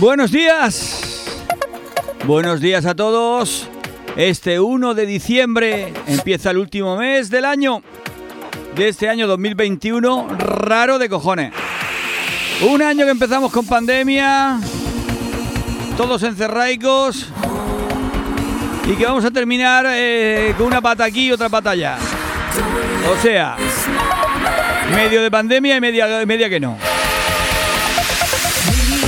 Buenos días. Buenos días a todos. Este 1 de diciembre empieza el último mes del año. De este año 2021, raro de cojones. Un año que empezamos con pandemia, todos encerraicos y que vamos a terminar eh, con una pata aquí y otra pata allá. O sea, medio de pandemia y media, media que no.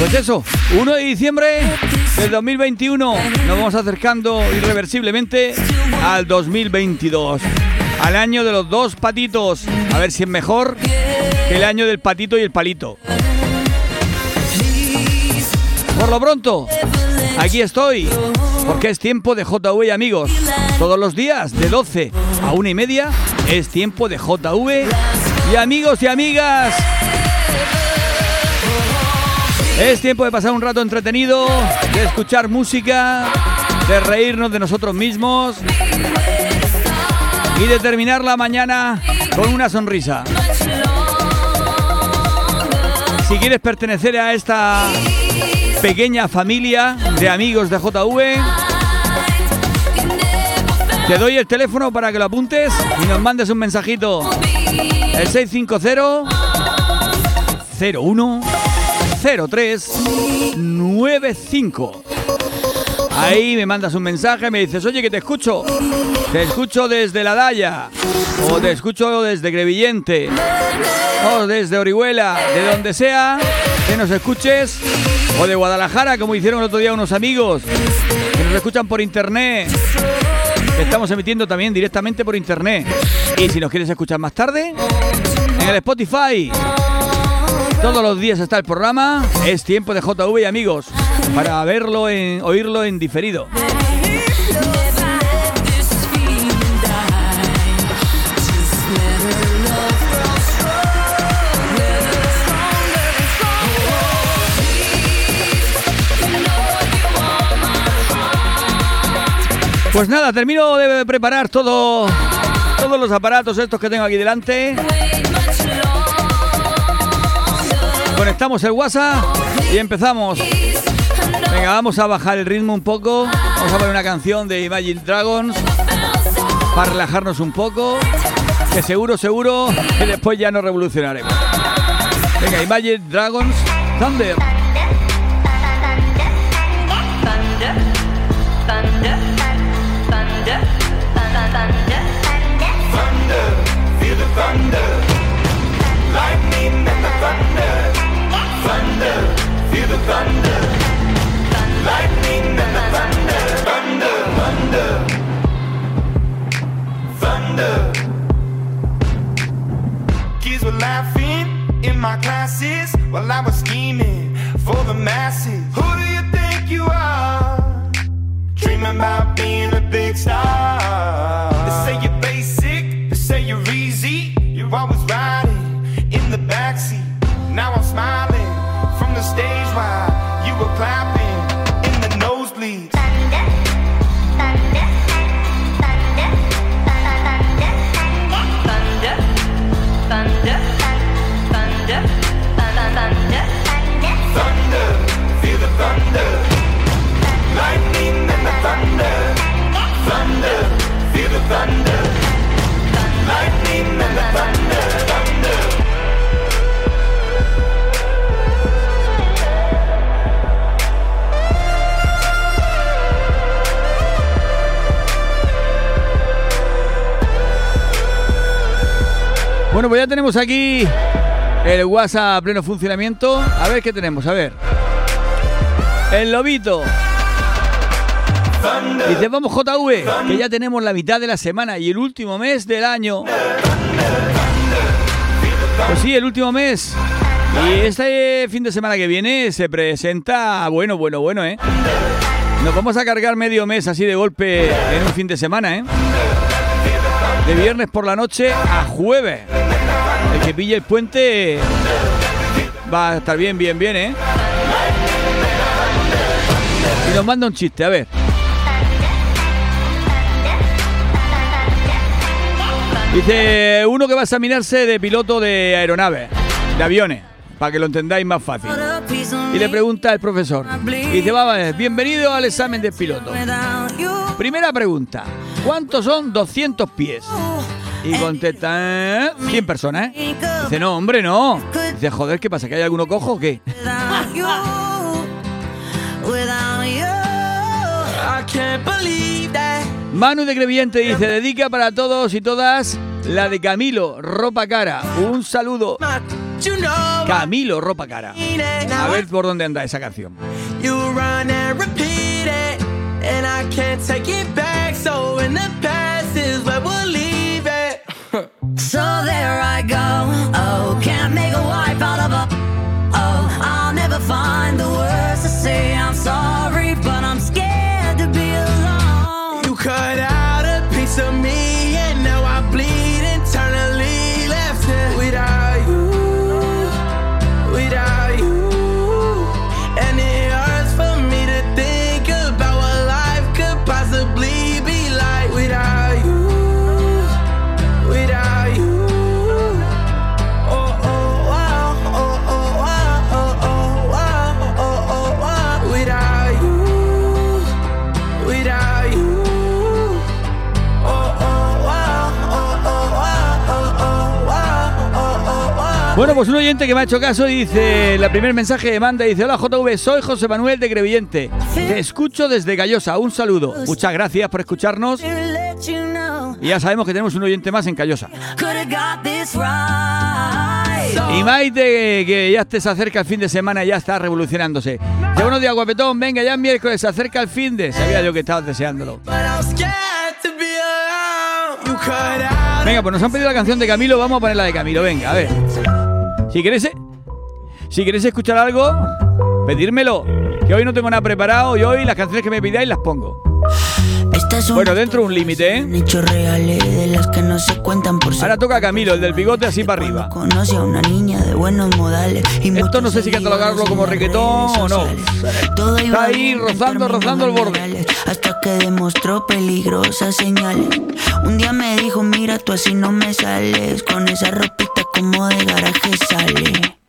Pues eso, 1 de diciembre del 2021 nos vamos acercando irreversiblemente al 2022. Al año de los dos patitos. A ver si es mejor que el año del patito y el palito. Por lo pronto, aquí estoy. Porque es tiempo de JV amigos. Todos los días, de 12 a 1 y media, es tiempo de JV y amigos y amigas. Es tiempo de pasar un rato entretenido, de escuchar música, de reírnos de nosotros mismos y de terminar la mañana con una sonrisa. Si quieres pertenecer a esta pequeña familia de amigos de JV, te doy el teléfono para que lo apuntes y nos mandes un mensajito. El 650 01 0395. Ahí me mandas un mensaje, me dices, oye, que te escucho. Te escucho desde La Daya, o te escucho desde Grevillente, o desde Orihuela, de donde sea que nos escuches, o de Guadalajara, como hicieron el otro día unos amigos, que nos escuchan por internet. Estamos emitiendo también directamente por internet. Y si nos quieres escuchar más tarde, en el Spotify todos los días está el programa. Es tiempo de JV y amigos para verlo en, oírlo en diferido. Pues nada, termino de preparar todo, todos los aparatos estos que tengo aquí delante conectamos el WhatsApp y empezamos. Venga, vamos a bajar el ritmo un poco. Vamos a poner una canción de Imagine Dragons para relajarnos un poco. Que seguro, seguro que después ya nos revolucionaremos. Venga, Imagine Dragons, Thunder. WhatsApp a pleno funcionamiento. A ver qué tenemos, a ver. El lobito. Dice, vamos JV, que ya tenemos la mitad de la semana y el último mes del año. Pues sí, el último mes. Y este fin de semana que viene se presenta, bueno, bueno, bueno, ¿eh? Nos vamos a cargar medio mes así de golpe en un fin de semana, ¿eh? De viernes por la noche a jueves. Que pille el puente va a estar bien, bien, bien, ¿eh? Y nos manda un chiste, a ver. Dice uno que va a examinarse de piloto de aeronaves, de aviones, para que lo entendáis más fácil. Y le pregunta al profesor. Dice, vamos, bienvenido al examen de piloto. Primera pregunta, ¿cuántos son 200 pies? Y contesta, 100 ¿eh? personas, ¿eh? Dice, no, hombre, no. Dice, joder, ¿qué pasa? ¿Que hay alguno cojo o qué? Manu de Creviente dice, dedica para todos y todas la de Camilo, ropa cara. Un saludo. Camilo, ropa cara. A ver por dónde anda esa canción. So Bueno, pues un oyente que me ha hecho caso dice, la primer mensaje de manda dice, hola JV, soy José Manuel de Crevillente, te escucho desde Gallosa, un saludo, muchas gracias por escucharnos y ya sabemos que tenemos un oyente más en Callosa. Y Maite, que ya se acerca el fin de semana ya está revolucionándose. Ya buenos días, guapetón. Venga, ya es miércoles, se acerca el fin de. Sabía yo que estabas deseándolo. Venga, pues nos han pedido la canción de Camilo, vamos a poner la de Camilo. Venga, a ver. Si queréis, si queréis escuchar algo, pedírmelo. Que hoy no tengo nada preparado y hoy las canciones que me pidáis las pongo. Bueno, dentro de un límite, ¿eh? Ahora toca Camilo, el del bigote así para arriba. Conoce a una niña de buenos modales. Y Esto no sé si catalogarlo como reggaetón o no. Está ahí rozando, rozando el borde. Hasta que demostró peligrosas señales. Un día me dijo, mira, tú así no me sales. Con esa ropita como de garaje sale.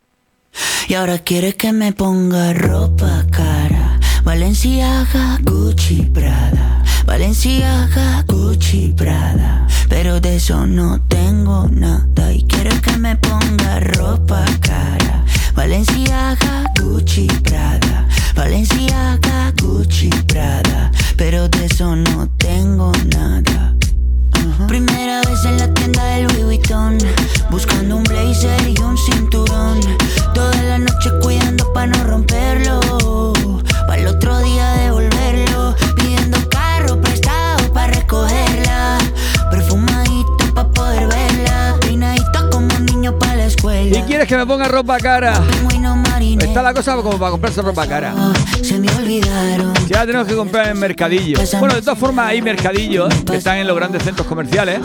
Y ahora quiere que me ponga ropa cara. Valenciaga, Gucci, Prada. Valenciaga, Gucci, Prada. Pero de eso no tengo nada. Y quiere que me ponga ropa cara. Valenciaga, Gucci, Prada. Valenciaga, Gucci, Prada. Pero de eso no tengo nada. Primera vez en la tienda del Louis Vuitton Buscando un blazer y un cinturón. Toda la noche cuidando pa' no romperlo escuela ¿Y quieres que me ponga ropa cara? Está la cosa como para comprarse ropa cara. Se me olvidaron Ya tenemos que comprar en mercadillo. Bueno, de todas formas hay mercadillos que están en los grandes centros comerciales.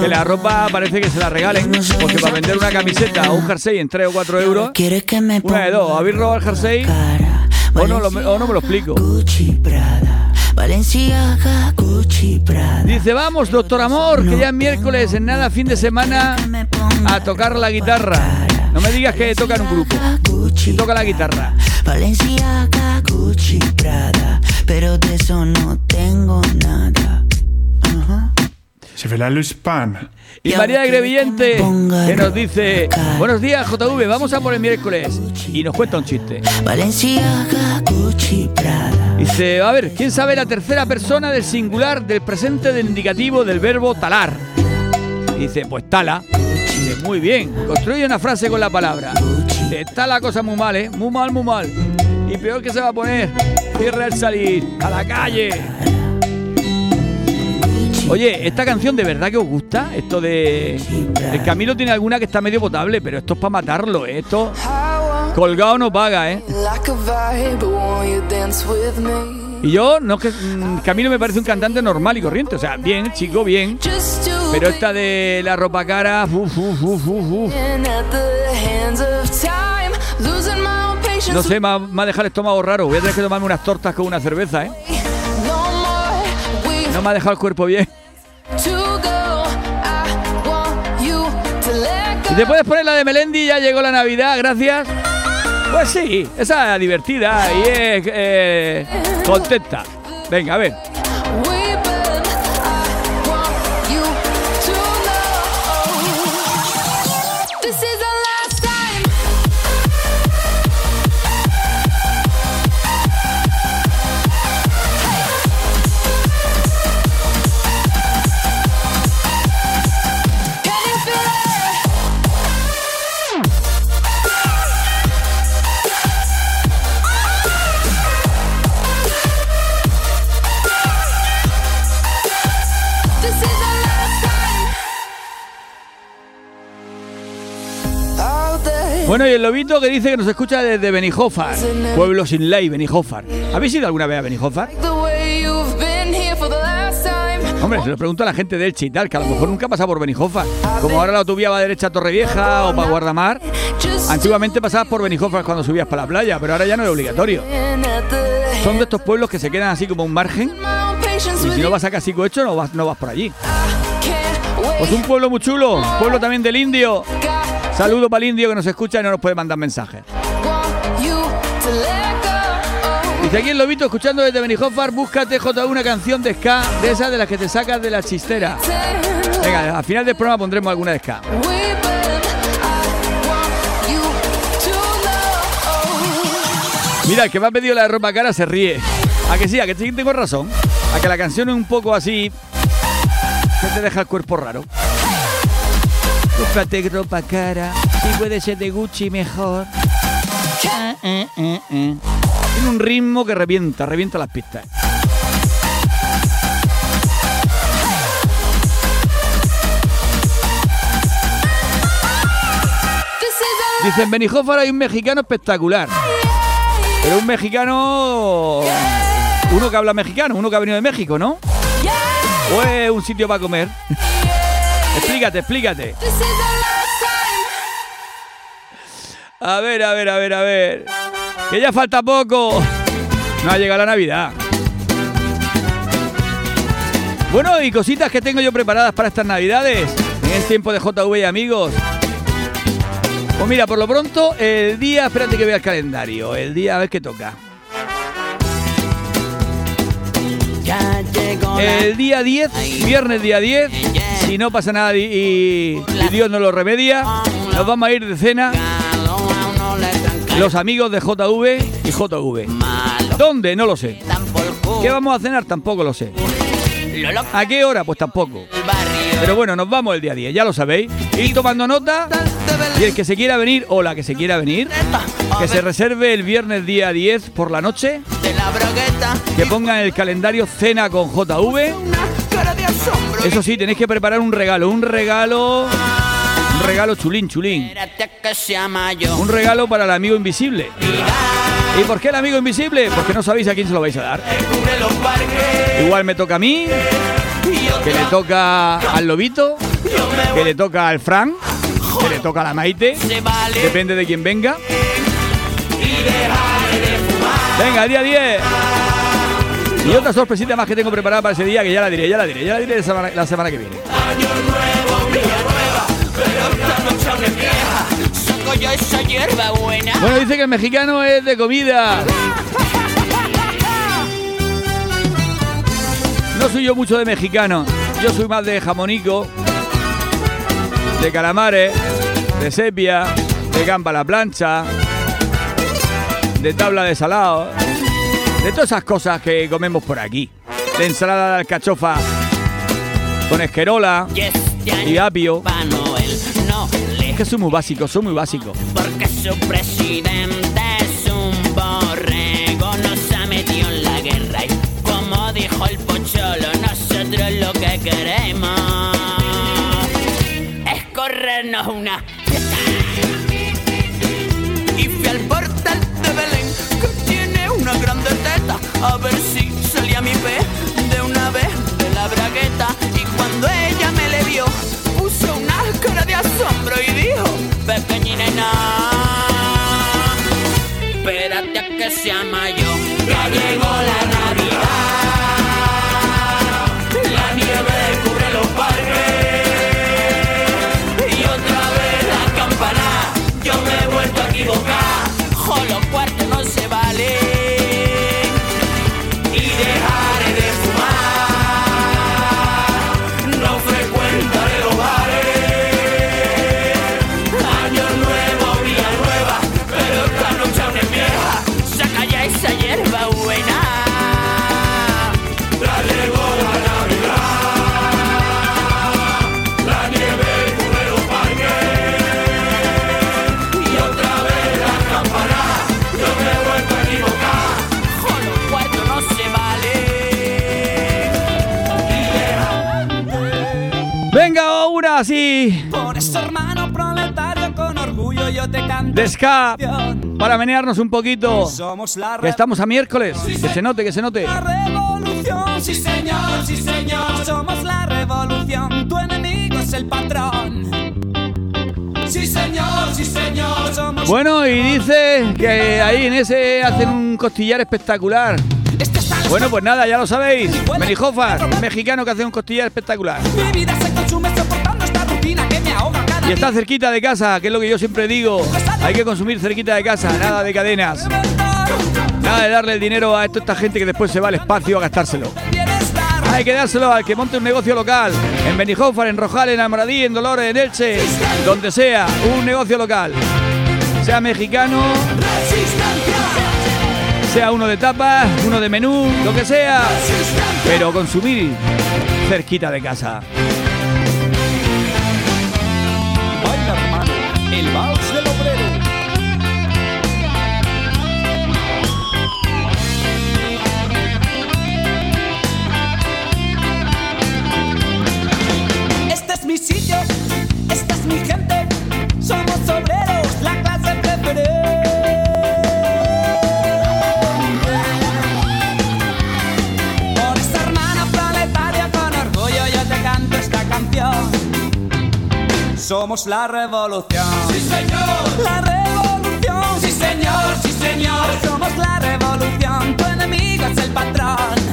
Que la ropa parece que se la regalen. Porque para vender una camiseta o un jersey en 3 o 4 euros, una de dos. Habéis robado el jersey o no, lo- o no me lo explico. Gucci Prada, Valenciaga, Gucci Prada. Dice, vamos, doctor Amor, que ya es miércoles, en nada, fin de semana, a tocar la guitarra. No me digas que toca en un grupo. Y toca la guitarra. Valenciaga, Gucci Prada, pero de eso no tengo nada. Je vais la Luspan. Y María de Grevillente, que nos dice, buenos días JV, vamos a por el miércoles. Y nos cuenta un chiste. Valenciaga, Gucci Prada. Dice, a ver, ¿quién sabe la tercera persona del singular del presente del indicativo del verbo talar? Dice, pues tala. Dice, muy bien, construye una frase con la palabra. Dice, está la cosa muy mal, ¿eh? Muy mal, muy mal. Y peor que se va a poner, cierra el salir, a la calle. Oye, ¿esta canción de verdad que os gusta? Esto de... El Camilo tiene alguna que está medio potable, pero esto es para matarlo, ¿eh? Esto colgado no paga, ¿eh? Like a vibe, won't you dance with me? Y yo, no es que mm, Camilo me parece un cantante normal y corriente, o sea, bien, chico, bien. Pero esta de la ropa cara, uf, uf, uf, no sé, me ha, me ha dejado el estómago raro. Voy a tener que tomarme unas tortas con una cerveza, ¿eh? No me ha dejado el cuerpo bien. Y te puedes poner la de Melendi, ya llegó la Navidad, gracias. Pues sí, esa es divertida y es eh, contenta. Venga, a ver. Bueno, y el lobito que dice que nos escucha desde Benijofar, pueblo sin ley, Benijofar. ¿Habéis ido alguna vez a Benijofar? Hombre, se lo pregunto a la gente del Elche y tal, que a lo mejor nunca ha pasado por Benijofar. Como ahora la autovía va derecha a Torrevieja o para Guardamar. Antiguamente pasabas por Benijofar cuando subías para la playa, pero ahora ya no es obligatorio. Son de estos pueblos que se quedan así como un margen y si no vas a Casico Hecho no vas, no vas por allí. Pues un pueblo muy chulo, pueblo también del indio. Got Saludo para el indio que nos escucha y no nos puede mandar mensajes. Dice aquí el lobito escuchando desde Benijofar, búscate J una canción de ska, de esas de las que te sacas de la chistera. Venga, al final del programa pondremos alguna de ska. Mira, el que me ha pedido la de ropa cara se ríe. A que sí, a que sí tengo razón. A que la canción es un poco así. Que te deja el cuerpo raro. Búscate ropa cara. Si puede ser de Gucci mejor. Tiene un ritmo que revienta, revienta las pistas. This is our Dice, en Benijofar hay un mexicano espectacular. Pero un mexicano... Uno que habla mexicano, uno que ha venido de México, ¿no? ¿O es un sitio para comer? Explícate, explícate. A ver, a ver, a ver, a ver. Que ya falta poco. No ha llegado la Navidad. Bueno, y cositas que tengo yo preparadas para estas Navidades. En el tiempo de JV y amigos. Pues mira, por lo pronto, el día, espérate que vea el calendario. El día, a ver qué toca. El día 10, viernes día 10, si no pasa nada y, Dios no lo remedia, nos vamos a ir de cena a los amigos de JV y JV. ¿Dónde? No lo sé. ¿Qué vamos a cenar? Tampoco lo sé. ¿A qué hora? Pues tampoco. Pero bueno, nos vamos el día 10, ya lo sabéis. Ir tomando nota y el que se quiera venir o la que se quiera venir, que se reserve el viernes día 10 por la noche, que ponga en el calendario cena con JV. Eso sí, tenéis que preparar un regalo, un regalo, un regalo chulín, chulín. Un regalo para el amigo invisible. ¿Y por qué el amigo invisible? Porque no sabéis a quién se lo vais a dar. Igual me toca a mí, que le toca al lobito, que le toca al Fran, que le toca a la Maite, Se vale. depende de quién venga. Venga, día 10. Y otra sorpresita más que tengo preparada para ese día, que ya la diré, ya la diré, ya la diré la semana, la semana que viene. Saco yo esa hierba buena. Bueno, dice que el mexicano es de comida. No soy yo mucho de mexicano. Yo soy más de jamonico, de calamares, de sepia, de gamba a la plancha, de tabla de salado, de todas esas cosas que comemos por aquí. De ensalada de alcachofa con esquerola Yes, y apio. No Es que soy muy básico, soy muy básico. porque su presidente es un borrego, nos ha metido en la guerra y como dijo el pocholo, nosotros lo que queremos es corrernos una a ver si salía mi pez de una vez de la bragueta. Y cuando ella me le vio, puso una cara de asombro y dijo, pequeña nena, espérate a que sea mayo, ya llegó la de ska para menearnos un poquito. Que estamos a miércoles. Que se note, que se note. La revolución, sí señor, sí señor. Somos la revolución, tu enemigo es el patrón. Sí señor, sí señor. Somos Bueno, y dice que ahí en ese hacen un costillar espectacular. Este Bueno, pues nada, ya lo sabéis. Menijofas, un mexicano que hace un costillar espectacular. Mi vida se consume soportando esta Y está cerquita de casa, que es lo que yo siempre digo. Hay que consumir cerquita de casa, nada de cadenas. Nada de darle el dinero a toda esta gente que después se va al espacio a gastárselo. Hay que dárselo al que monte un negocio local. En Benijofar, en Rojal, en Almoradí, en Dolores, en Elche. Donde sea, un negocio local. Sea mexicano, sea uno de tapas, uno de menú, lo que sea. Pero consumir cerquita de casa. Somos la revolución. Sí, señor. La revolución. Sí, señor, sí, señor. Somos la revolución. Tu enemigo es el patrón.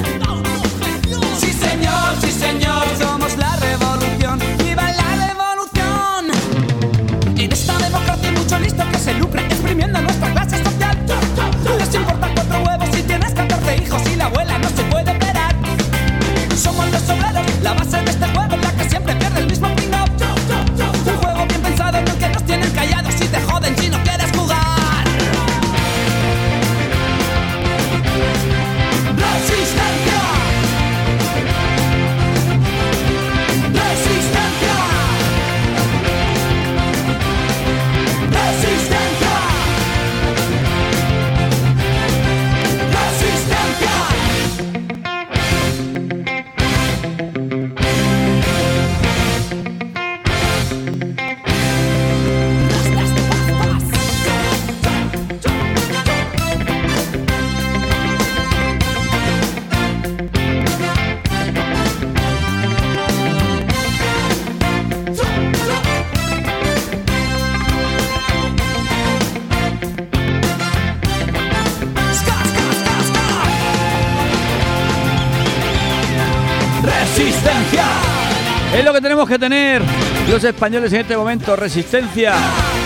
Que tener los españoles en este momento. Resistencia.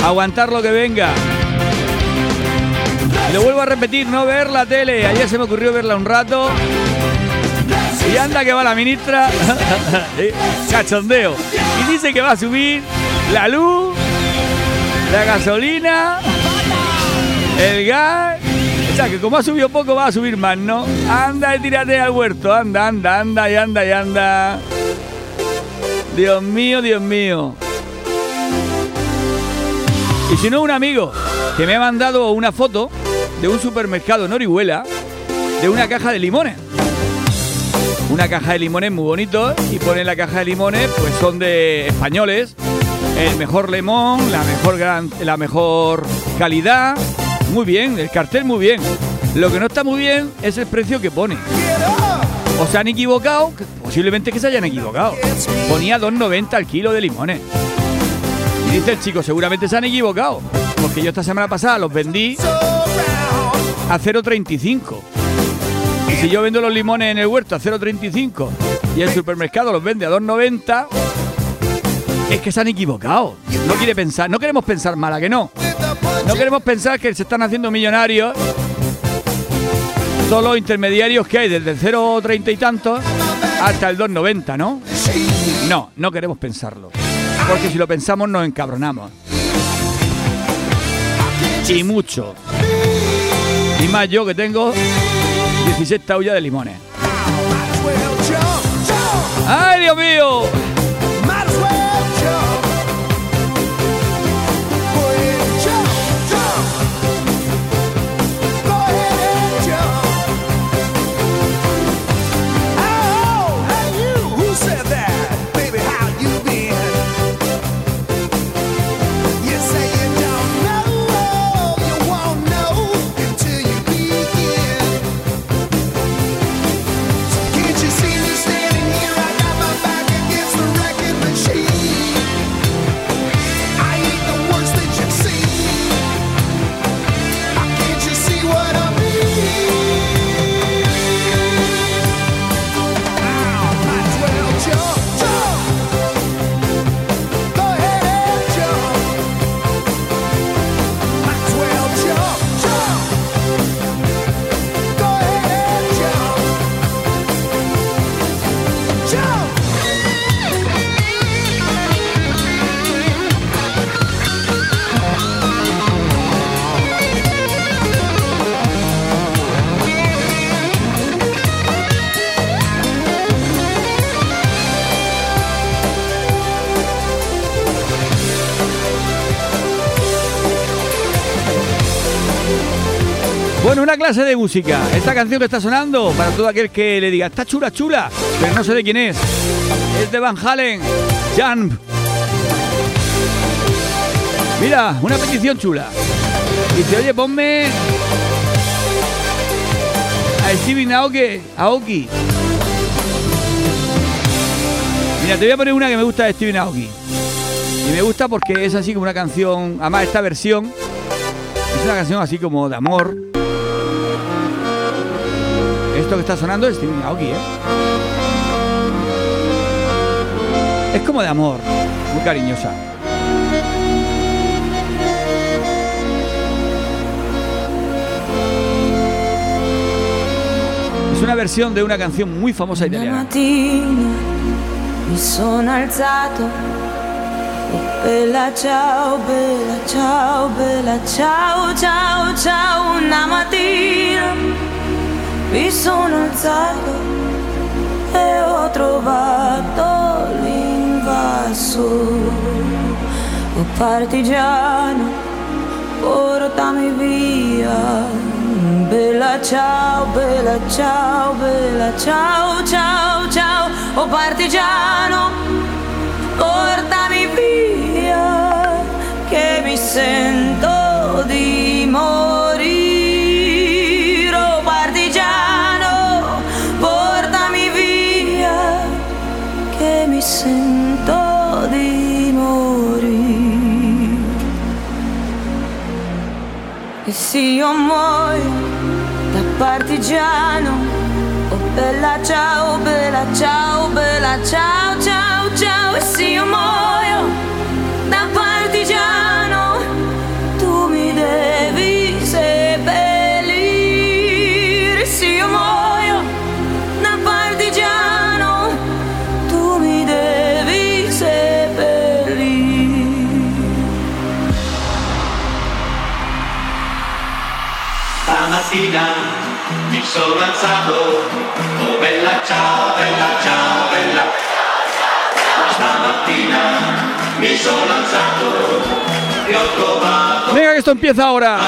Aguantar lo que venga. Lo vuelvo a repetir, no ver la tele. Ayer se me ocurrió verla un rato. Y anda que va la ministra. Cachondeo. Y dice que va a subir la luz, la gasolina, el gas. O sea, que como ha subido poco, va a subir más, ¿no? Anda y tírate al huerto. Anda, anda, anda y anda y anda. Dios mío, Dios mío. Y si no, un amigo que me ha mandado una foto de un supermercado en Orihuela de una caja de limones. Una caja de limones muy bonito y pone en la caja de limones, pues son de españoles. El mejor limón, la mejor, gran, la mejor calidad. Muy bien, el cartel muy bien. Lo que no está muy bien es el precio que pone. O se han equivocado, posiblemente que se hayan equivocado. Ponía 2,90 al kilo de limones. Y dice el chico, seguramente se han equivocado. Porque yo esta semana pasada los vendí a 0,35. Y si yo vendo los limones en el huerto a 0,35 y el supermercado los vende a 2,90, es que se han equivocado. No quiere pensar, no queremos pensar mal, ¿a que no? No queremos pensar que se están haciendo millonarios todos los intermediarios que hay desde el 0,30 y tantos hasta el 2,90, ¿no? No, no queremos pensarlo. Porque si lo pensamos nos encabronamos. Y mucho. Y más yo que tengo 16 taullas de limones. ¡Ay, Dios mío! Una clase de música. Esta canción que está sonando, para todo aquel que le diga, está chula, chula, pero no sé de quién es. Es de Van Halen, Jump. Mira, una petición chula. Dice, oye, ponme a Steven Aoki. Aoki. Mira, te voy a poner una que me gusta de Steven Aoki. Y me gusta porque es así como una canción, además esta versión es una canción así como de amor. Esto que está sonando es Steven Aoki, ¿eh? Es como de amor, muy cariñosa. Es una versión de una canción muy famosa italiana. mattina mi sono alzato e bella ciao, bella ciao, bella ciao, ciao, ciao. Una mattina mi sono alzato e ho trovato l'invaso. Oh partigiano, portami via. Bella ciao, bella ciao, bella ciao, ciao, ciao. Oh partigiano, portami via, che mi sento di morire. Se io muoio da partigiano, oh bella ciao, bella ciao, bella ciao, ciao. Mi sono alzato, oh bella ciao, bella ciao, bella. Stamattina mi sono alzato e ho trovato Venga, que esto empieza ahora.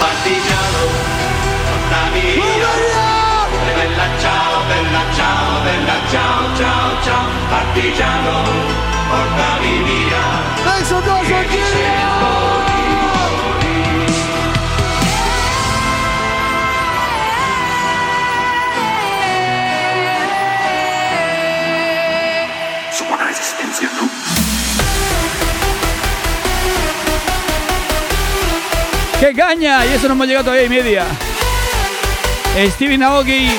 partigiano, portami. Bella ciao, bella ciao, bella ciao, ciao, ciao, partigiano, portami via. ¡Qué caña! Y eso no hemos llegado todavía y media. Steven Aoki.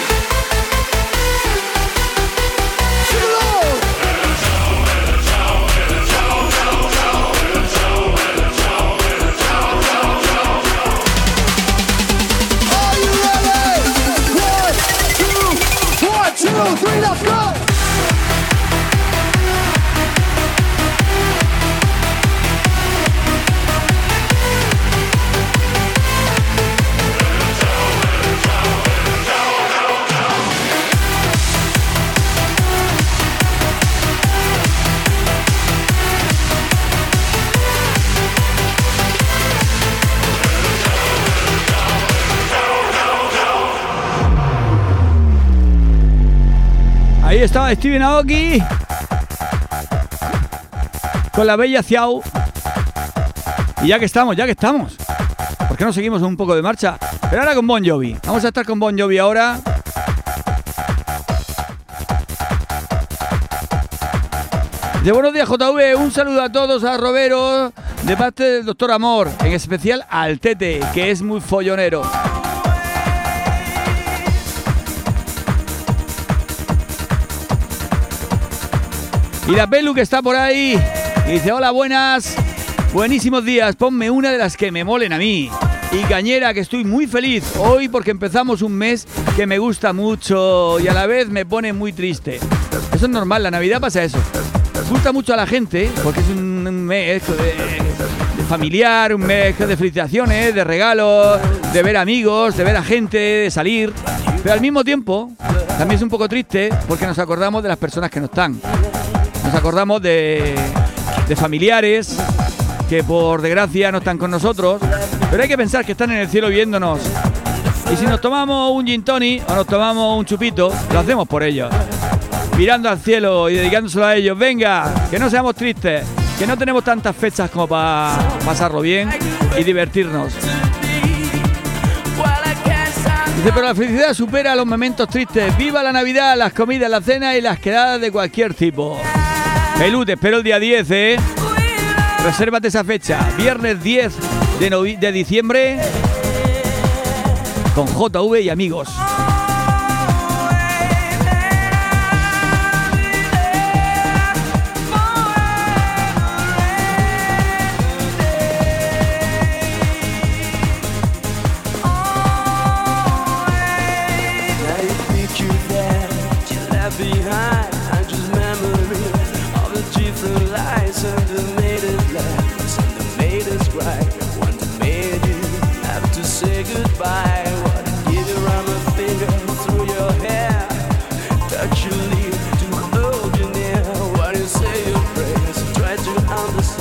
Ahí estaba Steven Aoki. Con la bella Ciao. Y ya que estamos, ya que estamos. ¿Por qué no seguimos un poco de marcha? Pero ahora con Bon Jovi. Vamos a estar con Bon Jovi ahora. De buenos días, JV. Un saludo a todos, a Robero, de parte del doctor Amor, en especial al Tete, que es muy follonero. Y la Pelu que está por ahí. Dice, hola, buenas. Buenísimos días. Ponme una de las que me molen a mí. Y Cañera, que estoy muy feliz hoy porque empezamos un mes que me gusta mucho y a la vez me pone muy triste. Eso es normal, la Navidad pasa eso. Gusta mucho a la gente porque es un mes de familiar, un mes de felicitaciones, de regalos, de ver amigos, de ver a gente, de salir. Pero al mismo tiempo, también es un poco triste porque nos acordamos de las personas que no están. Nos acordamos de, familiares que por desgracia no están con nosotros Pero hay que pensar que están en el cielo viéndonos. Y si nos tomamos un gin tonic o nos tomamos un chupito, lo hacemos por ellos. Mirando al cielo y dedicándoselo a ellos. Venga, que no seamos tristes, que no tenemos tantas fechas como para pasarlo bien y divertirnos. Dice, pero la felicidad supera los momentos tristes. Viva la Navidad, las comidas, las cenas y las quedadas de cualquier tipo. Pelú, te espero el día 10, ¿eh? Resérvate esa fecha. Viernes 10 de, de diciembre con JV y amigos. Understand.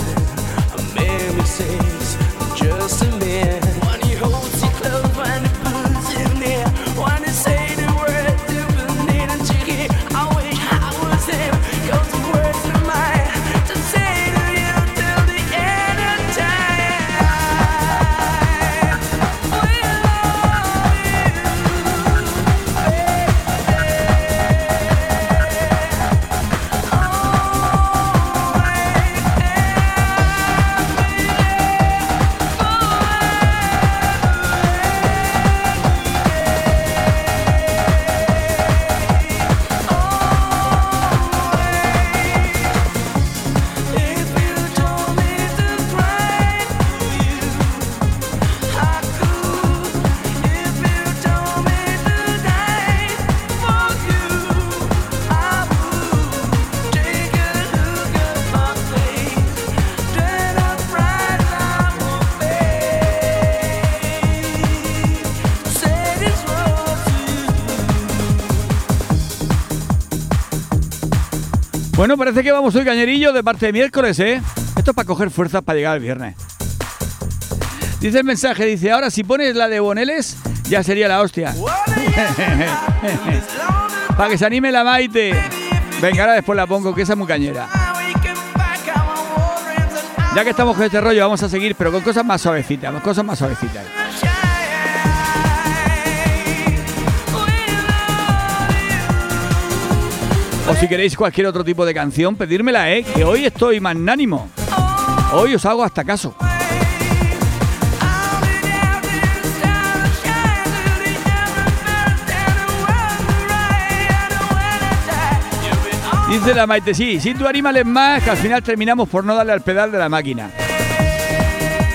Bueno, parece que vamos hoy cañerillo de parte de miércoles, ¿eh? Esto es para coger fuerzas para llegar al viernes. Dice el mensaje, dice, ahora si pones la de Boneles, ya sería la hostia. para que se anime la Maite. Venga, ahora después la pongo, que esa es muy cañera. Ya que estamos con este rollo, vamos a seguir, pero con cosas más suavecitas, con cosas más suavecitas. O si queréis cualquier otro tipo de canción, pedírmela, ¿eh? Que hoy estoy magnánimo. Hoy os hago hasta caso. Dice la Maite, sí, si tú animales más, que al final terminamos por no darle al pedal de la máquina.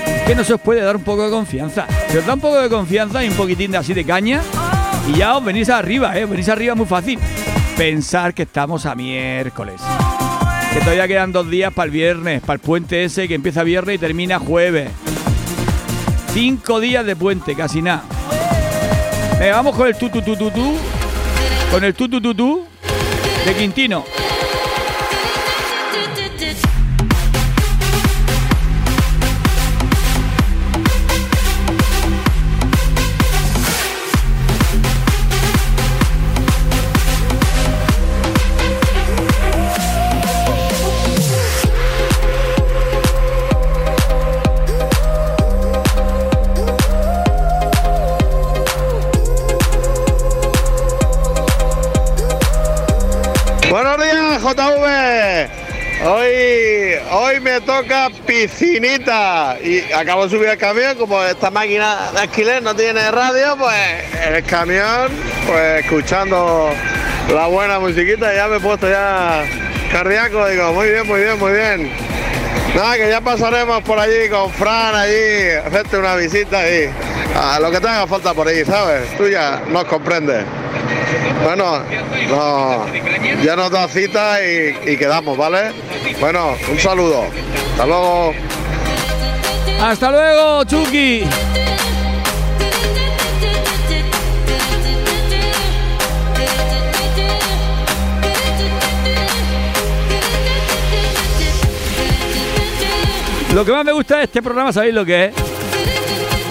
Es que no se os puede dar un poco de confianza. Se os da un poco de confianza y un poquitín de así de caña y ya os venís arriba, ¿eh? Venís arriba muy fácil. Pensar que estamos a miércoles. Que todavía quedan dos días para el viernes, para el puente ese que empieza viernes y termina jueves. Cinco días de puente, casi nada. Vamos con el tu tu tu tu tu. Con el tu tu tu tu de Quintino. Hoy, me toca piscinita y acabo de subir al camión. Como esta máquina de alquiler no tiene radio, pues el camión, pues escuchando la buena musiquita, ya me he puesto ya cardíaco. Digo, muy bien, muy bien, muy bien. Nada, que ya pasaremos por allí con Fran, allí, hacerte una visita y a lo que te haga falta por ahí, ¿sabes? Tú ya nos comprendes. Bueno, no, ya nos da cita y, y quedamos, ¿vale? Bueno, un saludo. Hasta luego. Hasta luego, Chucky. Lo que más me gusta de este programa, ¿sabéis lo que es?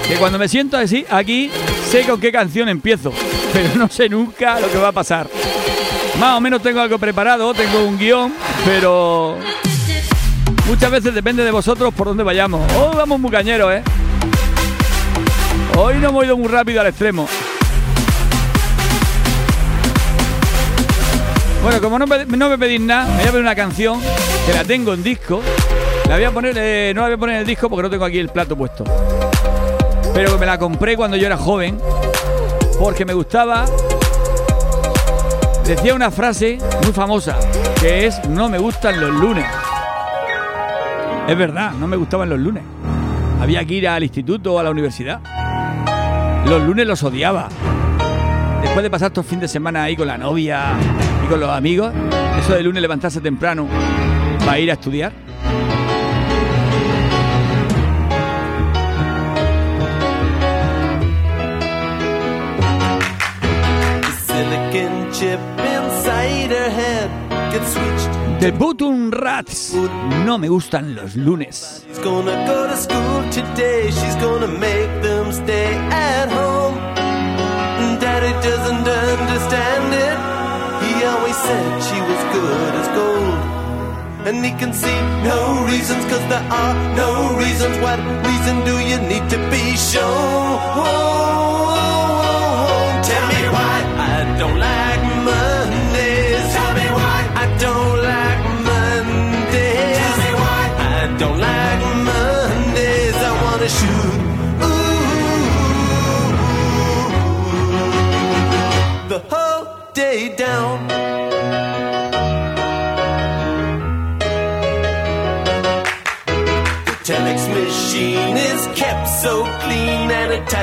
que cuando me siento así, aquí, sé con qué canción empiezo, pero no sé nunca lo que va a pasar. Más o menos tengo algo preparado, tengo un guion, pero muchas veces depende de vosotros por dónde vayamos. Hoy vamos muy cañeros, ¿eh? Hoy no hemos ido muy rápido al extremo. Bueno, como no, me- pedís nada, me voy a poner una canción que la tengo en disco. La voy a poner, eh, no la voy a poner en el disco porque no tengo aquí el plato puesto. Pero me la compré cuando yo era joven porque me gustaba. Decía una frase muy famosa que es no me gustan los lunes. Es verdad, no me gustaban los lunes. Había que ir al instituto o a la universidad. Los lunes los odiaba. Después de pasar todo el fin de semana ahí con la novia y con los amigos, eso de lunes levantarse temprano para ir a estudiar. Chip inside her head gets switched. The Button Rats. No me gustan los lunes. She's gonna go to school today. She's gonna make them stay at home. Daddy doesn't understand it. He always said she was good as gold. And he can see no reasons, cause there are no reasons. What reason do you need to be shown?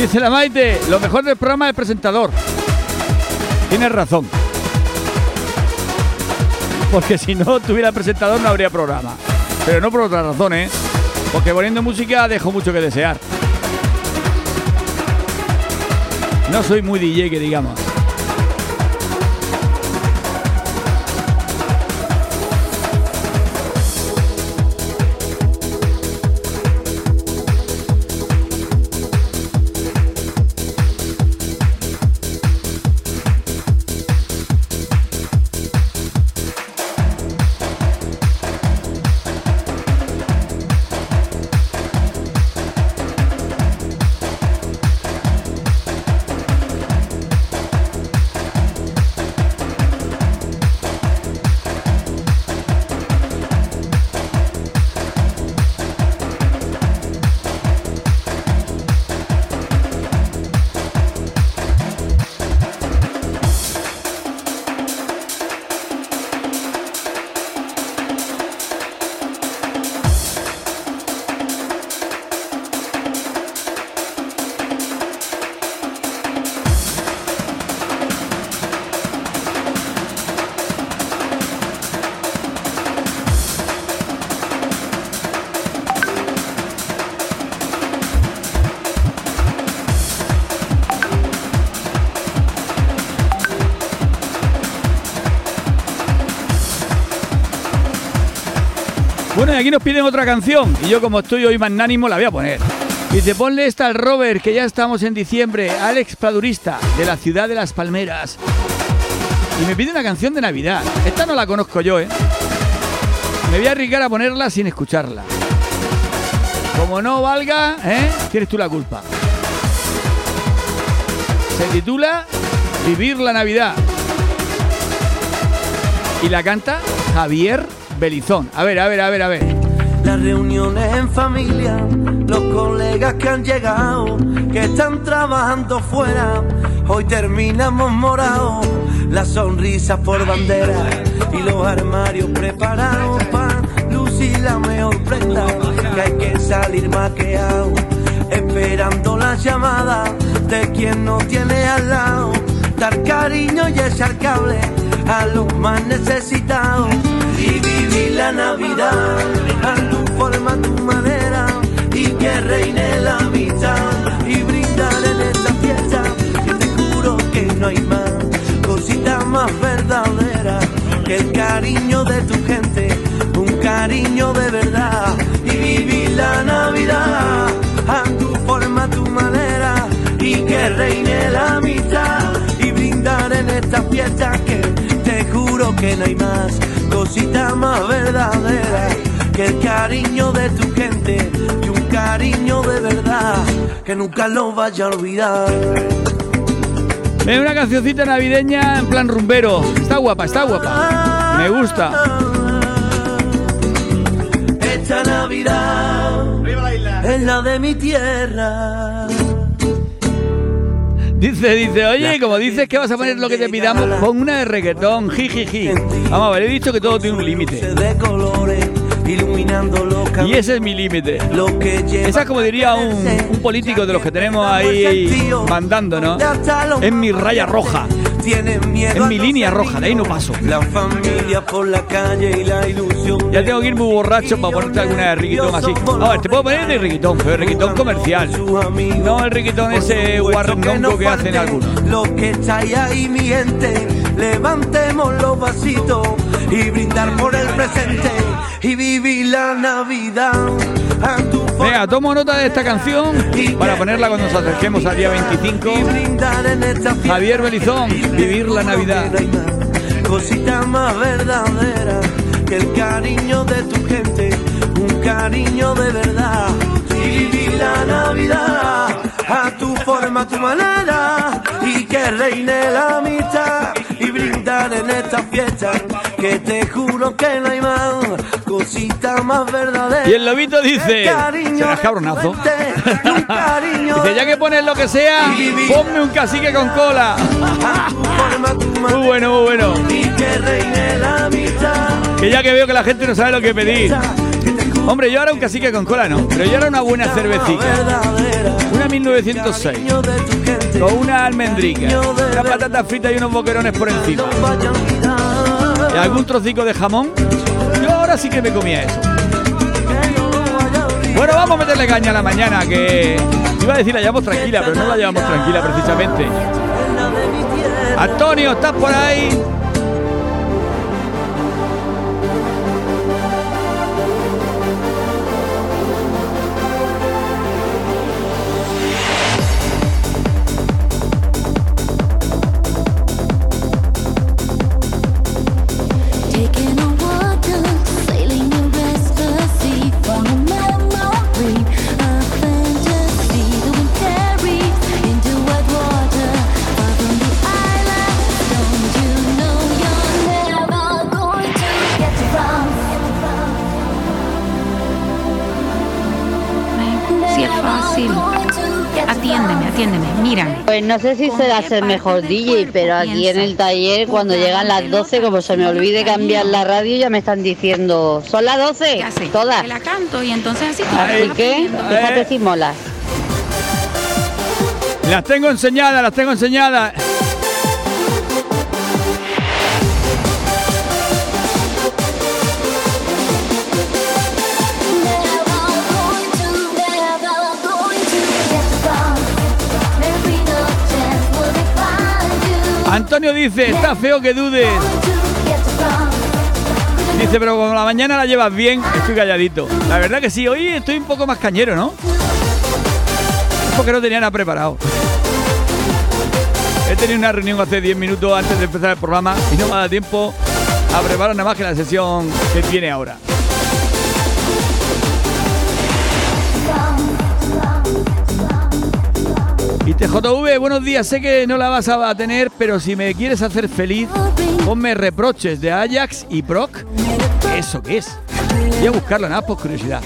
Dice la Maite, lo mejor del programa es presentador. Tienes razón. Porque si no tuviera presentador no habría programa. Pero no por otras razones, ¿eh? porque poniendo música dejo mucho que desear. No soy muy DJ que digamos. Bueno, y aquí nos piden otra canción. Y yo, como estoy hoy magnánimo, la voy a poner. Dice, ponle esta al Robert, que ya estamos en diciembre. Alex Padurista, de la ciudad de Las Palmeras. Y me pide una canción de Navidad. Esta no la conozco yo, ¿eh? Me voy a arriesgar a ponerla sin escucharla. Como no valga, ¿eh? tienes tú la culpa. Se titula Vivir la Navidad. Y la canta Javier Belizón. A ver, a ver, a ver, a ver. Las reuniones en familia, los colegas que han llegado, que están trabajando fuera, hoy terminamos morados, las sonrisas por bandera y los armarios preparados para lucir la mejor prenda, que hay que salir maqueado, esperando la llamada de quien no tiene al lado, dar cariño y echar cable a los más necesitados y vivir la Navidad. A tu forma, tu manera y que reine la amistad. Y brindar en esta fiesta que te juro que no hay más cosita más verdadera que el cariño de tu gente, un cariño de verdad. Y vivir la Navidad a tu forma, tu manera y que reine la amistad. Y brindar en esta fiesta que juro que no hay más cosita más verdadera que el cariño de tu gente y un cariño de verdad que nunca lo vaya a olvidar. Es una cancioncita navideña en plan rumbero. Está guapa, está guapa. Me gusta. Esta Navidad es la de mi tierra. Dice, dice, oye, como dices que vas a poner lo que te pidamos, pon una de reggaetón, jijiji. Vamos a ver, he dicho que todo tiene un límite. Y ese es mi límite. Esa es como diría un, un político de los que tenemos ahí mandando, ¿no? Es mi raya roja. Tienen miedo Es a mi línea roja, de ahí no paso. La familia por la calle y la ilusión. Ya tengo que ir muy borracho para ponerte alguna de riquitón así. A ver, te puedo poner de riquitón, pero de riquitón comercial. No el riquitón ese guarrondongo que hacen algunos. Los que estáis ahí, mi gente, levantemos los vasitos y brindar por el presente y vivir la Navidad a tu Venga, tomo nota de esta canción para ponerla cuando nos acerquemos al día 25. brindar en esta fiesta. Javier Belizón, vivir la Navidad. Cosita más verdadera que el cariño de tu gente, un cariño de verdad. Y vivir la Navidad a tu forma, a tu manera, y que reine la amistad. Y brindar en esta fiesta, que te juro que no hay más cosita más verdadera. Y el lobito dice, serás cabronazo. Dice, ya que pones lo que sea, ponme un cacique con cola. Muy bueno, muy bueno. Que ya que veo que la gente no sabe lo que pedir. Hombre, yo ahora un cacique con cola no, pero yo ahora una buena cervecita. Una 1906. Con una almendrica, una patata frita y unos boquerones por encima. Y algún trocico de jamón. Yo ahora sí que me comía eso. Bueno, vamos a meterle caña a la mañana, que iba a decir la llevamos tranquila, pero no la llevamos tranquila precisamente. Antonio, ¿estás por ahí? Pues no sé si será ser mejor DJ, pero aquí en el taller cuando llegan las 12, como se me olvide cambiar la radio, ya me están diciendo, son las 12, todas. La canto y entonces así. Así que, fíjate si mola. Las tengo enseñadas, las tengo enseñadas. Antonio dice, está feo que dudes. Dice, pero como la mañana la llevas bien, estoy calladito. La verdad que sí, hoy estoy un poco más cañero, ¿no? Es porque no tenía nada preparado. He tenido una reunión hace 10 minutos antes de empezar el programa y no me ha dado tiempo a preparar nada más que la sesión que tiene ahora. TJV, buenos días. Sé que no la vas a tener, pero si me quieres hacer feliz, ponme reproches de Ajax y Proc. ¿Eso qué es? Voy a buscarlo nada por curiosidad.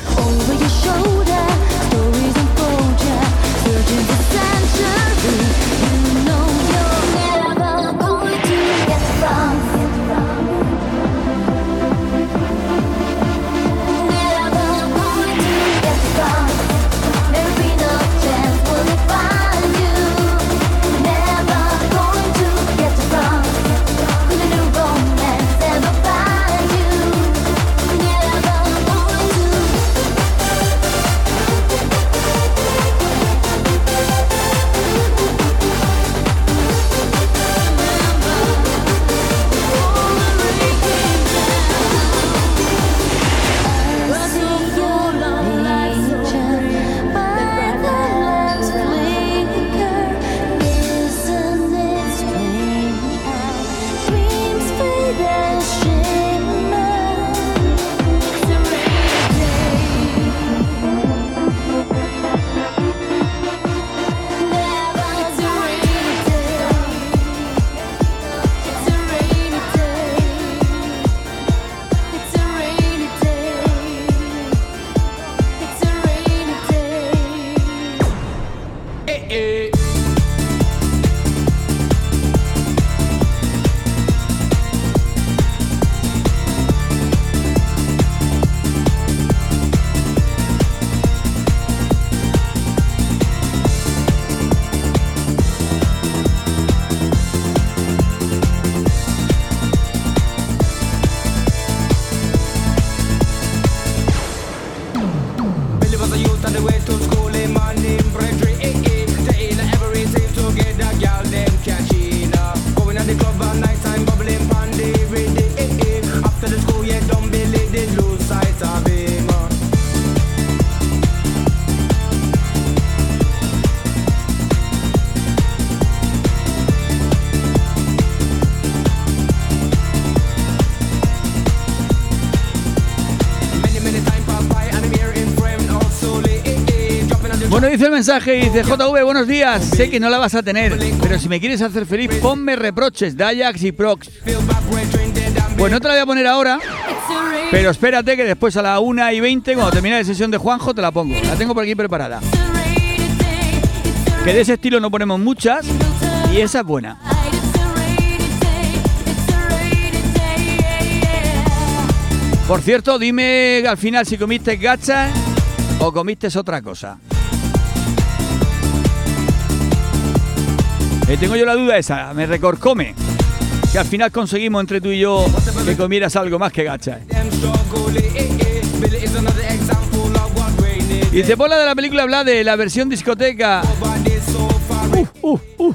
Dice el mensaje, dice JV, buenos días. Sé que no la vas a tener, pero si me quieres hacer feliz, ponme reproches de Ajax y Prox. Pues no te la voy a poner ahora, pero espérate que después a la 1 y 20, cuando termine la sesión de Juanjo, te la pongo. La tengo por aquí preparada. Que de ese estilo no ponemos muchas y esa es buena. Por cierto, dime al final si comiste gachas o comiste otra cosa. Eh, tengo yo la duda esa, me recorcome. Que al final conseguimos entre tú y yo que comieras algo más que gachas. Y te pone de la película habla de la versión discoteca. Uh, uh, uh.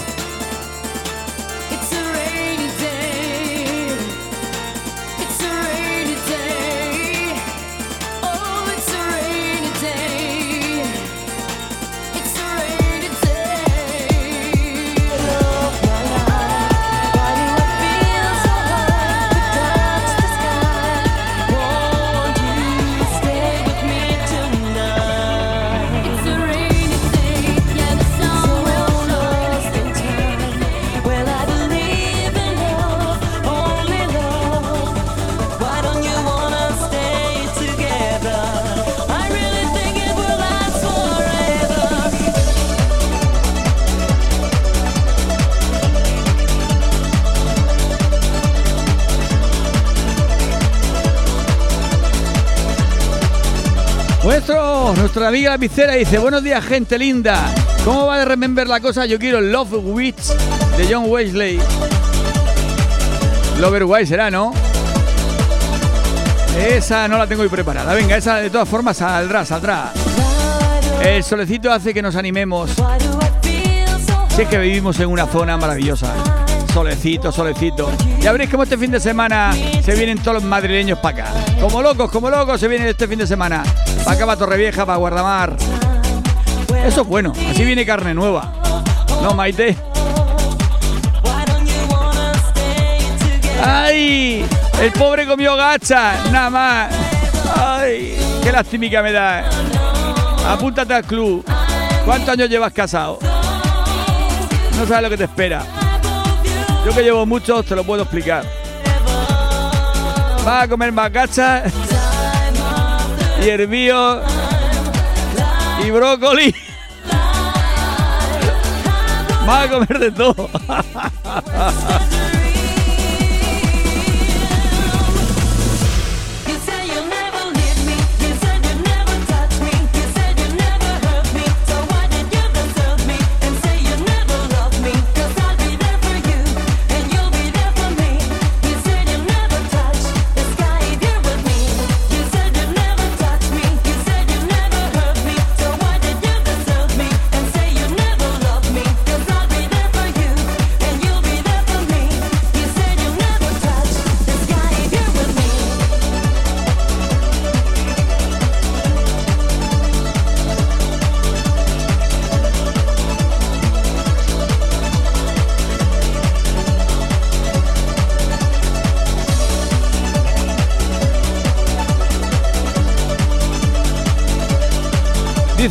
Nuestra amiga la pizera dice, buenos días gente linda. ¿Cómo va de remember la cosa? Yo quiero Love Witch de John Wesley. Lover será, ¿no? Esa no la tengo hoy preparada. Venga, esa de todas formas saldrá, saldrá. El solecito hace que nos animemos. Si es que vivimos en una zona maravillosa. Solecito, solecito. Ya veréis cómo este fin de semana se vienen todos los madrileños para acá. Como locos, como locos se vienen este fin de semana. Para acá, para Torrevieja, para Guardamar. Eso es bueno. Así viene carne nueva. ¿No, Maite? ¡Ay! El pobre comió gacha, nada más. ¡Ay! ¡Qué lastimica me da! Apúntate al club. ¿Cuántos años llevas casado? No sabes lo que te espera. Yo que llevo muchos te lo puedo explicar. Vas a comer más gacha y hervío y brócoli. Vas a comer de todo.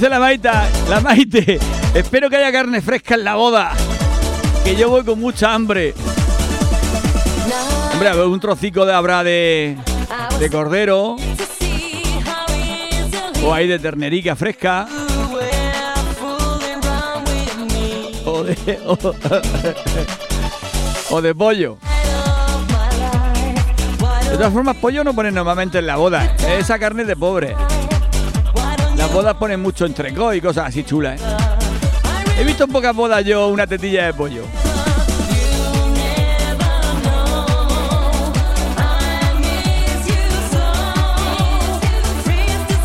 La Maita, la Maite, espero que haya carne fresca en la boda, que yo voy con mucha hambre. Hombre, a ver, un trocico de habrá de, de cordero, o hay de ternerica fresca, o de, o, o de pollo. De todas formas, pollo no ponen normalmente en la boda, esa carne es de pobre. Las bodas ponen mucho entrecó y cosas así chulas, ¿eh? He visto en pocas bodas yo una tetilla de pollo.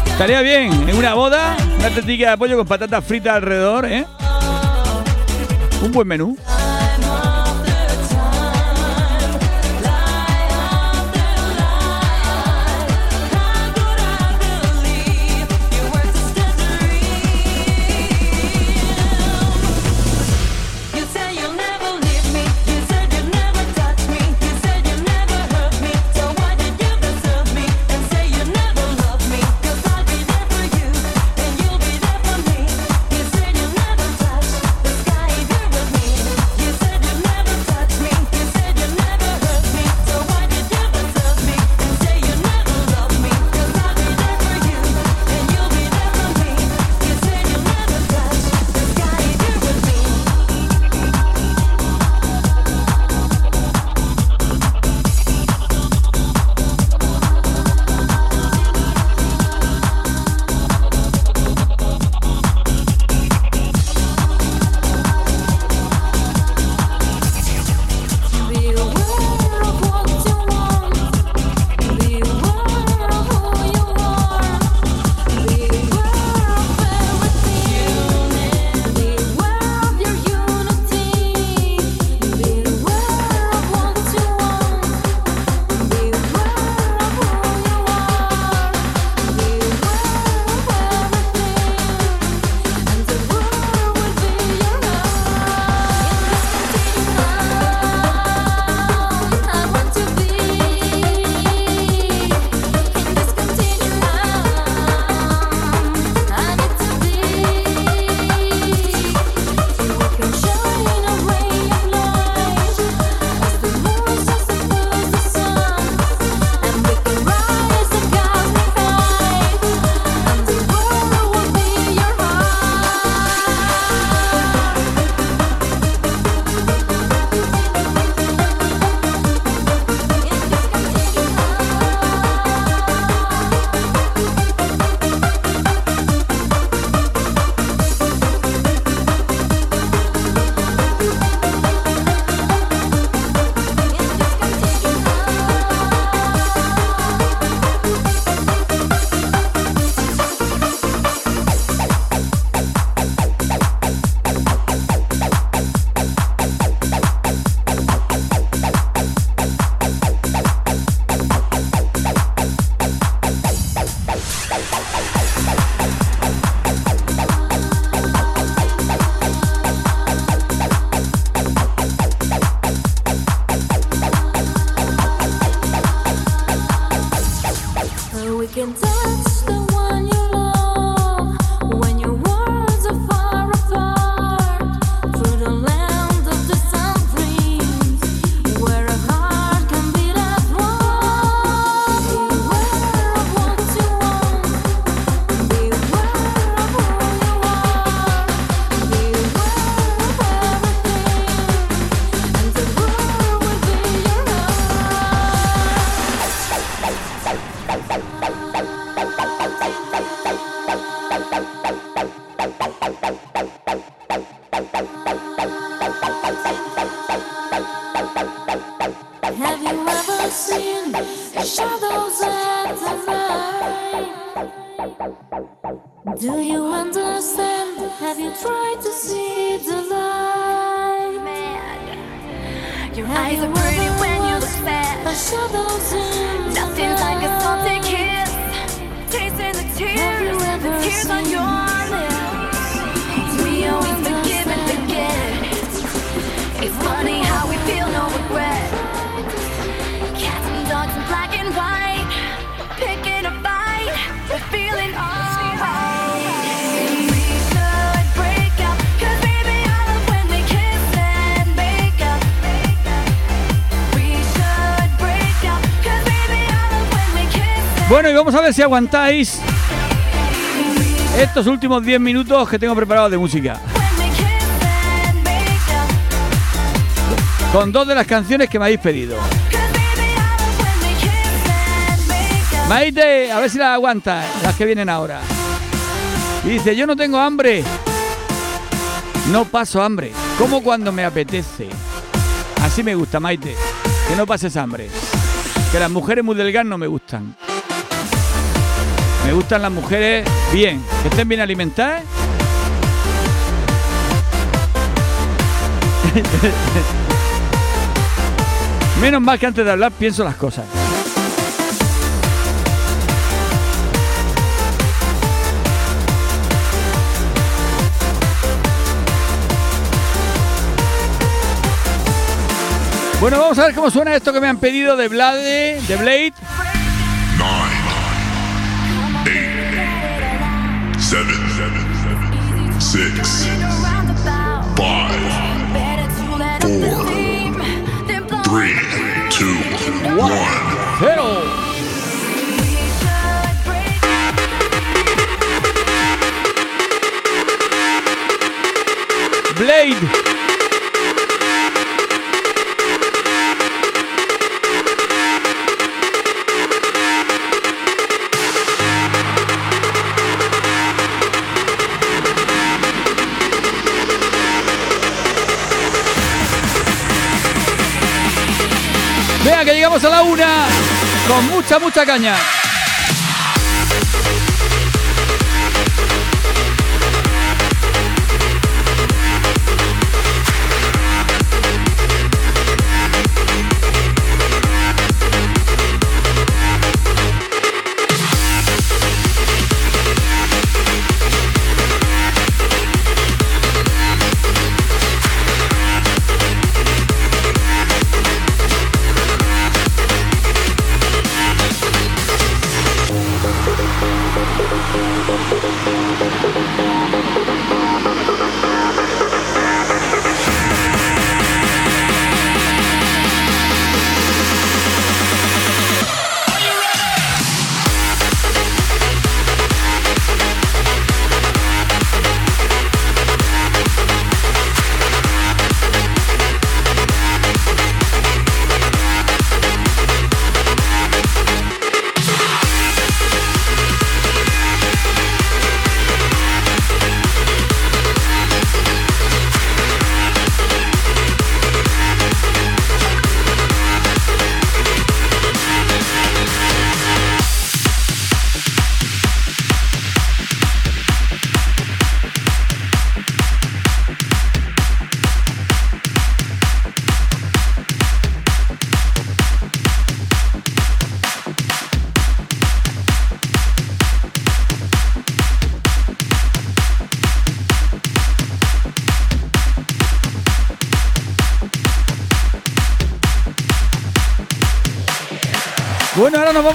Estaría bien, en una boda, una tetilla de pollo con patatas fritas alrededor, ¿eh? Un buen menú. Bye. Bueno, y vamos a ver si aguantáis estos últimos 10 minutos que tengo preparados de música. Con dos de las canciones que me habéis pedido. Maite, a ver si las aguantas, las que vienen ahora. Y dice, yo no tengo hambre. No paso hambre, como cuando me apetece. Así me gusta, Maite. Que no pases hambre. Que las mujeres muy delgadas no me gustan. Me gustan las mujeres bien, que estén bien alimentadas. Menos mal que antes de hablar pienso las cosas. Bueno, vamos a ver cómo suena esto que me han pedido de Blade, de Blade. Seven, six, five, four, three, two, one. Cero. Blade. Con mucha, mucha caña.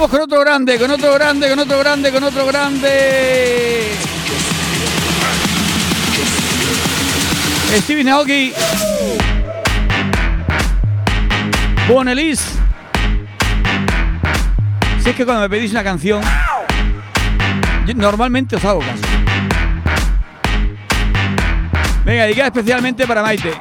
Vamos con otro grande, con otro grande, con otro grande, con otro grande. Stevie Aoki. Bonelis. Si es que cuando me pedís una canción, normalmente os hago caso. Venga, queda especialmente para Maite.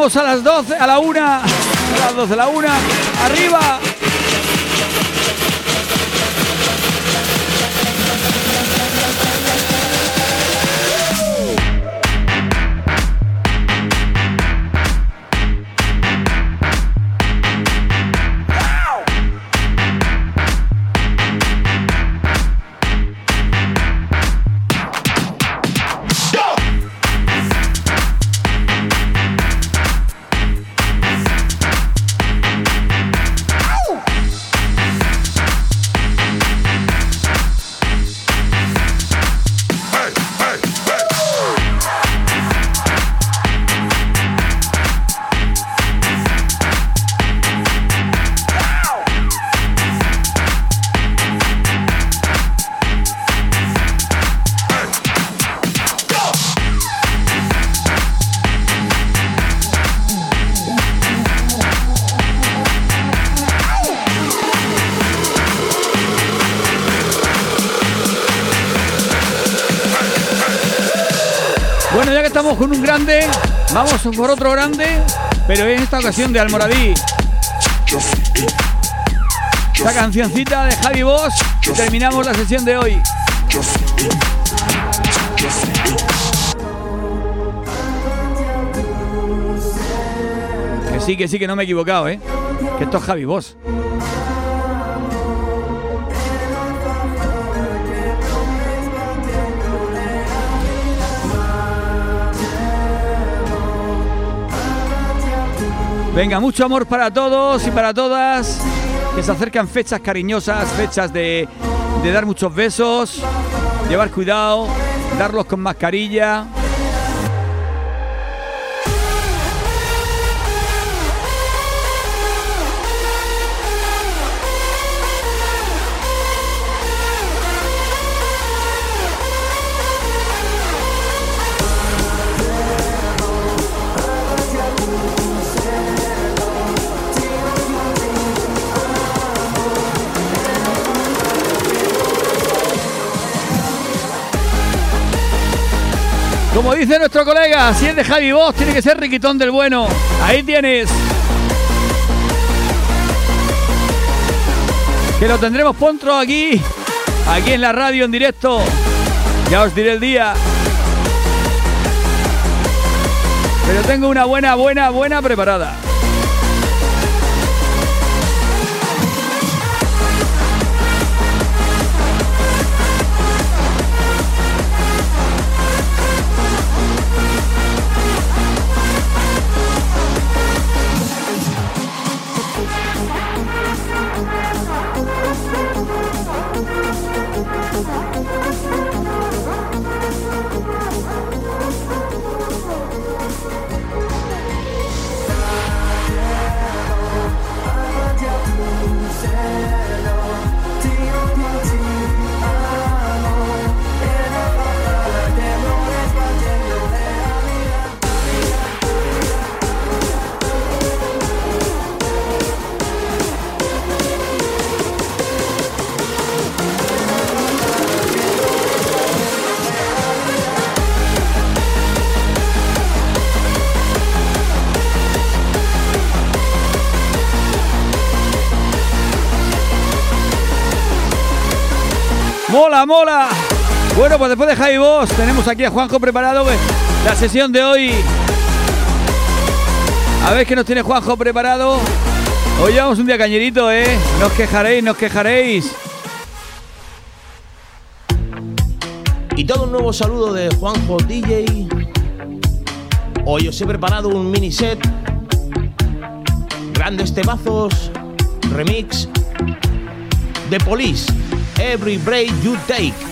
Llegamos a las 12, a la 1, a las 12, a la 1, arriba. Vamos por otro grande, pero en esta ocasión de Almoradí. Esta cancioncita de Javi Boss y terminamos la sesión de hoy. Que sí, que sí, que no me he equivocado, ¿eh? Que esto es Javi Boss. Venga, mucho amor para todos y para todas. Que se acercan fechas cariñosas, fechas de, de dar muchos besos, llevar cuidado, darlos con mascarilla. Dice nuestro colega, si es de Javi Boss, tiene que ser riquitón del bueno. Ahí tienes. Que lo tendremos pronto aquí, aquí en la radio en directo. Ya os diré el día. Pero tengo una buena, buena, buena preparada. Pues después de Javi Boss, tenemos aquí a Juanjo preparado pues, la sesión de hoy. A ver qué nos tiene Juanjo preparado. Hoy llevamos un día cañerito, ¿eh? No os quejaréis, no os quejaréis. Y todo un nuevo saludo de Juanjo DJ. Hoy os he preparado un mini set. Grandes temazos. Remix. De Police. Every break you take.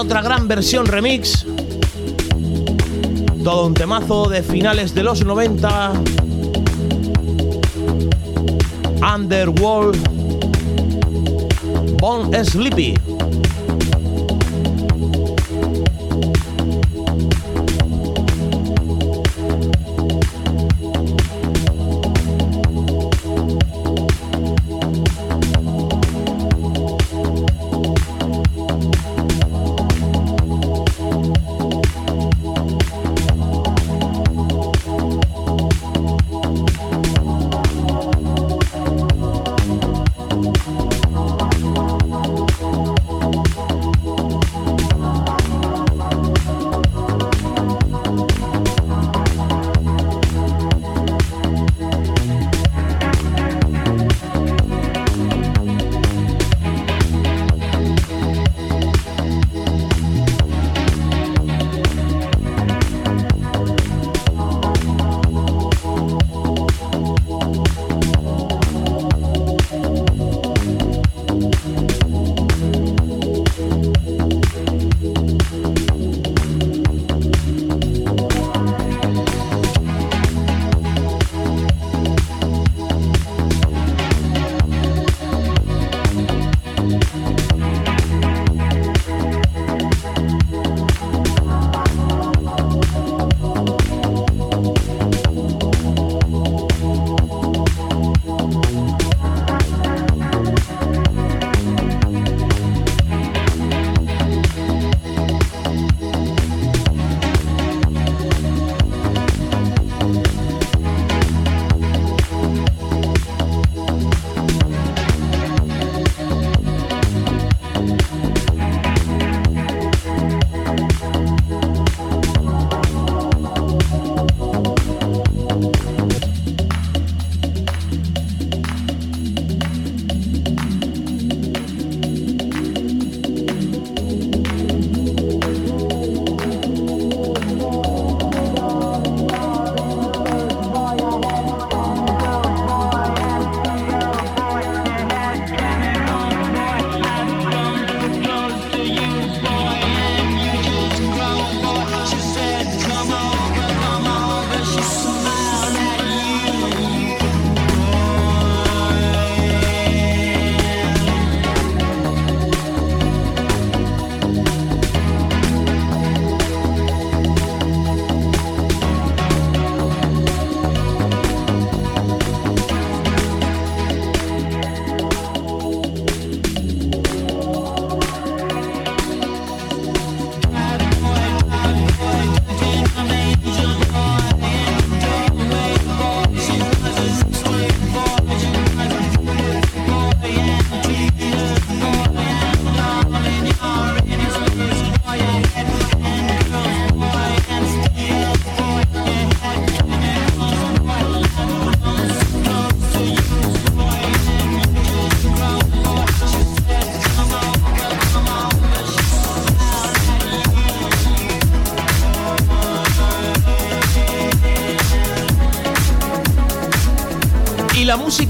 otra gran versión remix. Todo un temazo de finales de los 90. Underworld. Bon Sleepy.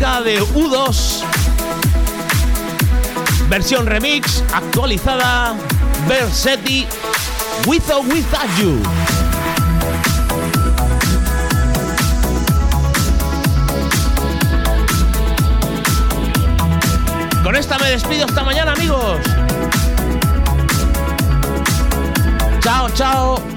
De U2. Versión remix, actualizada, Versetti, With or Without You. Con esta me despido hasta mañana, amigos. Chao, chao.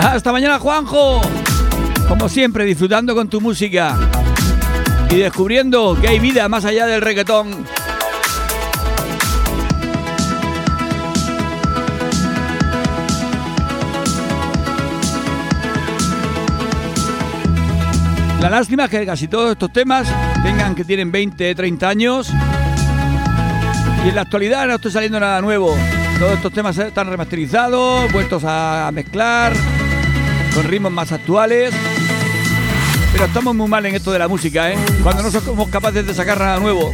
Hasta mañana, Juanjo. Como siempre, disfrutando con tu música y descubriendo que hay vida más allá del reggaetón. La lástima es que casi todos estos temas tengan que tienen 20, 30 años y en la actualidad no está saliendo nada nuevo. Todos estos temas están remasterizados, vueltos a mezclar con ritmos más actuales. Pero estamos muy mal en esto de la música, ¿eh? Cuando no somos capaces de sacar nada nuevo.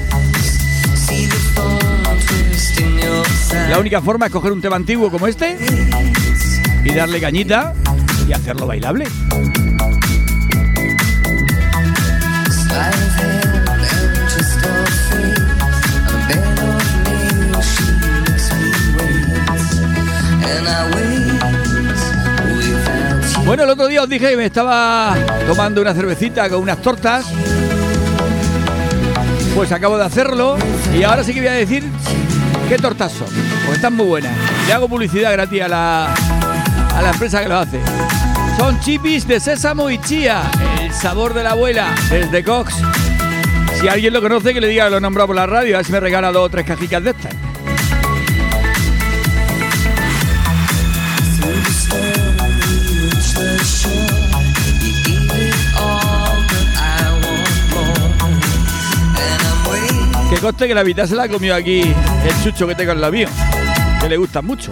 La única forma es coger un tema antiguo como este y darle cañita y hacerlo bailable. Bueno, el otro día os dije que me estaba tomando una cervecita con unas tortas. Pues acabo de hacerlo y ahora sí que voy a decir qué tortas son. Porque están muy buenas. Le hago publicidad gratis a la, a la empresa que lo hace. Son chipis de sésamo y chía. El sabor de la abuela desde Cox. Si alguien lo conoce, que le diga que lo he nombrado por la radio. A ver si me regala dos o tres cajicas de estas. Que conste que la mitad se la ha comido aquí el chucho que tengo en la mío, que le gusta mucho.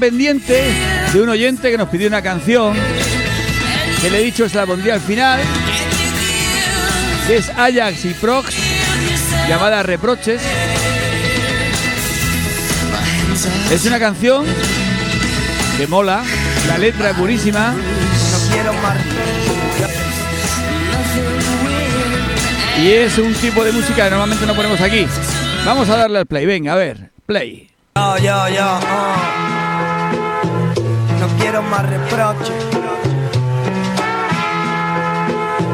Pendiente de un oyente que nos pidió una canción que le he dicho se la pondría al final, que es Ajax y Prox, llamada Reproches. Es una canción que mola, la letra es buenísima. Y es un tipo de música que normalmente no ponemos aquí. Vamos a darle al play, venga, a ver, play. Yo, yo, yo, oh. Más.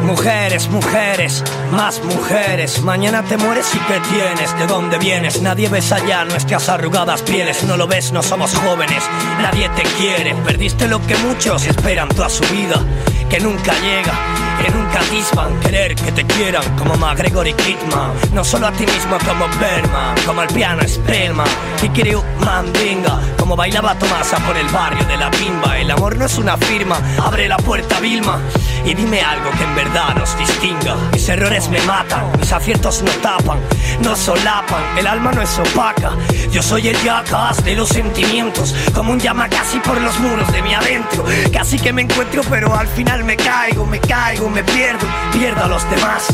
Mujeres, mujeres, más mujeres. Mañana te mueres y ¿qué tienes? ¿De dónde vienes? Nadie ves allá nuestras arrugadas pieles. No lo ves, no somos jóvenes. Nadie te quiere. Perdiste lo que muchos esperan toda su vida. Que nunca llega, que nunca atisban. Querer que te quieran como McGregor y Kidman. No solo a ti mismo como Berman. Como el piano Spellman. Kikiriu Mandinga. Como bailaba Tomasa por el barrio de la Pimba. El amor no es una firma. Abre la puerta, Vilma. Y dime algo que en verdad nos distinga. Mis errores me matan, mis aciertos no tapan, no solapan, el alma no es opaca. Yo soy el jackass de los sentimientos, como un llama casi por los muros de mi adentro. Casi que me encuentro, pero al final me caigo, me caigo, me pierdo, pierdo a los demás.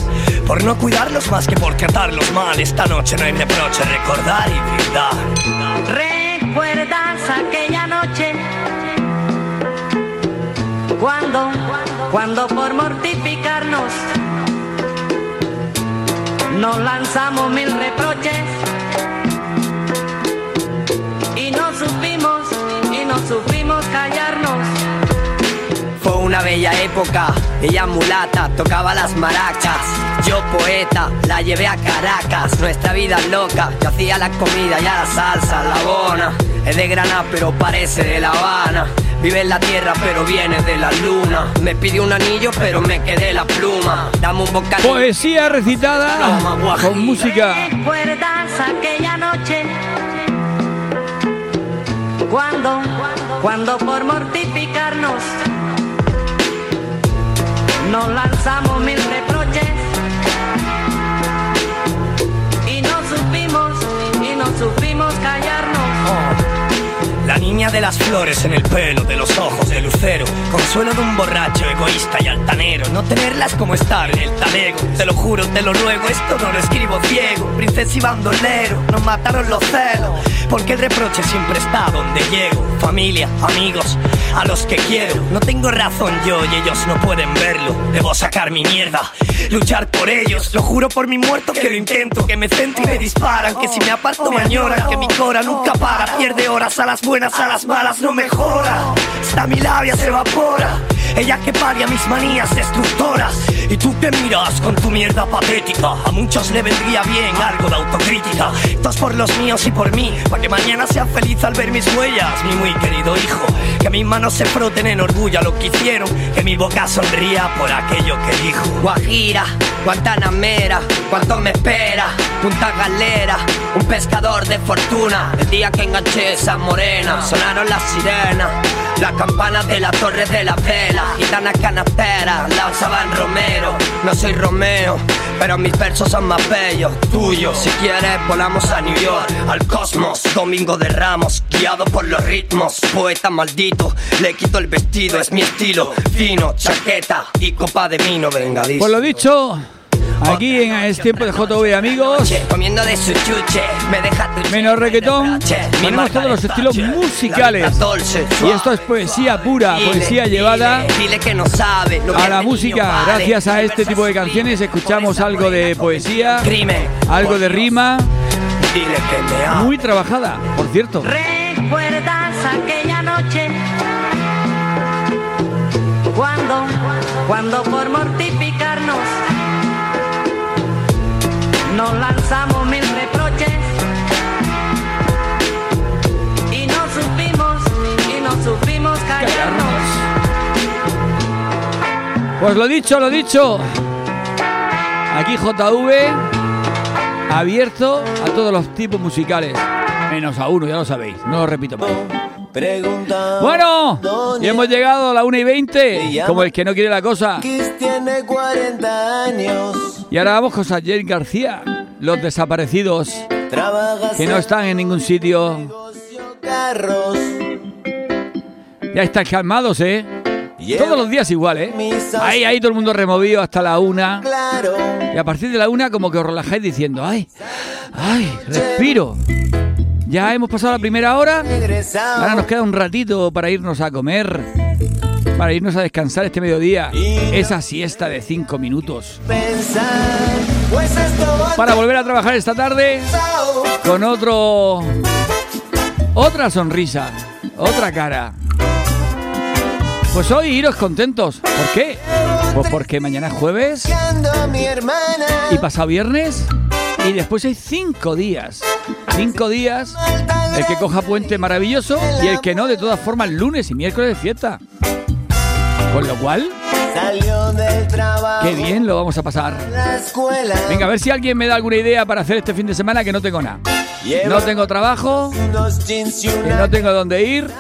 Por no cuidarlos más que por tratarlos mal. Esta noche no hay reproche, recordar y brindar. ¿Recuerdas aquella noche Cuando, cuando por mortificarnos nos lanzamos mil reproches y no supimos, y no supimos callarnos. Fue una bella época, ella mulata, tocaba las maracas. Yo poeta, la llevé a Caracas, nuestra vida loca. Yo hacía la comida y a la salsa, la bona. Es de Granada pero parece de La Habana. Vive en la tierra pero viene de la luna. Me pidió un anillo pero me quedé la pluma. Dame un bocadillo. Poesía recitada con música. ¿Recuerdas aquella noche? Cuando, cuando por mortificarnos nos lanzamos mil niña de las flores en el pelo, de los ojos de lucero. Consuelo de un borracho egoísta y altanero. No tenerlas como estar en el talego. Te lo juro, te lo ruego, esto no lo escribo ciego. Princesa y bandolero, nos mataron los celos. Porque el reproche siempre está donde llego. Familia, amigos, a los que quiero. No tengo razón yo y ellos no pueden verlo. Debo sacar mi mierda, luchar por ellos. Lo juro por mi muerto que lo intento. Que me centro y me disparan. Que si me aparto me añoran. Que mi cora nunca para. Pierde horas a las buenas, a las malas no mejora. Hasta mi labia se evapora. Ella que paria mis manías destructoras. Y tú te miras con tu mierda patética. A muchos le vendría bien algo de autocrítica. Todos por los míos y por mí. Para que mañana sea feliz al ver mis huellas, mi muy querido hijo. Que mis manos se froten en orgullo a lo que hicieron. Que mi boca sonría por aquello que dijo. Guajira, Guantanamera, cuánto me espera, Punta Galera, un pescador de fortuna. El día que enganché esa morena, sonaron las sirenas, las campanas de la torre de la vela, gitanas canasteras, lanzaban Romero. No soy Romeo, pero mis versos son más bellos, tuyos. Si quieres, volamos a New York, al cosmos. Domingo de Ramos, guiado por los ritmos. Poeta maldito, le quito el vestido, es mi estilo. Fino, chaqueta y copa de vino, venga, dice. Por lo dicho, aquí en Es Tiempo de JV, amigos. Comiendo de su chuche, me deja tu Menos reggaetón, tenemos todos los estilos musicales. Y esto es poesía pura, poesía llevada a la el música. Gracias a este tipo de canciones escuchamos algo de poesía, algo de rima, muy trabajada, por cierto. ¿Recuerdas aquella noche? Cuando, cuando por mortificarnos nos lanzamos mil reproches y no supimos, y no supimos callarnos. Pues lo dicho, lo dicho. Aquí JV abierto a todos los tipos musicales. Menos a uno, ya lo sabéis. No lo repito más. Bueno, y hemos llegado a la 1 y 20, como el que no quiere la cosa. tiene 40 años. Y ahora vamos con Sayer García, los desaparecidos, que no están en ningún sitio. Ya están calmados, ¿eh? Todos los días igual, ¿eh? Ahí, ahí todo el mundo removido hasta la una. Claro. Y a partir de la una como que os relajáis diciendo, ay, ay, respiro. Ya hemos pasado la primera hora. Ahora nos queda un ratito para irnos a comer. Para irnos a descansar este mediodía. Esa siesta de cinco minutos. Pensar, pues Para volver a trabajar esta tarde con otro. Otra sonrisa. Otra cara. Pues hoy iros contentos. ¿Por qué? Pues porque mañana es jueves y pasado viernes y después hay cinco días. Cinco días, el que coja puente maravilloso y el que no, de todas formas, lunes y miércoles de fiesta. Con lo cual, Salió del trabajo. qué bien lo vamos a pasar. La escuela. Venga, a ver si alguien me da alguna idea para hacer este fin de semana que no tengo nada. No tengo trabajo, no tengo dónde ir.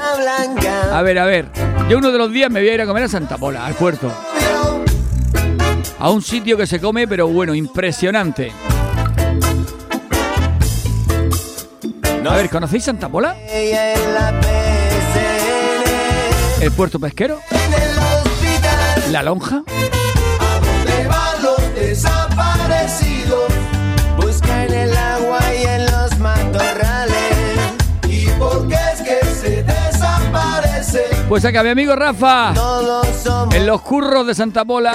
A ver, a ver. Yo uno de los días me voy a ir a comer a Santa Pola, al puerto. A un sitio que se come, pero bueno, impresionante. A ver, ¿conocéis Santa Pola? ¿El puerto pesquero? ¿La lonja? Pues acá mi amigo Rafa, en los curros de Santa Pola,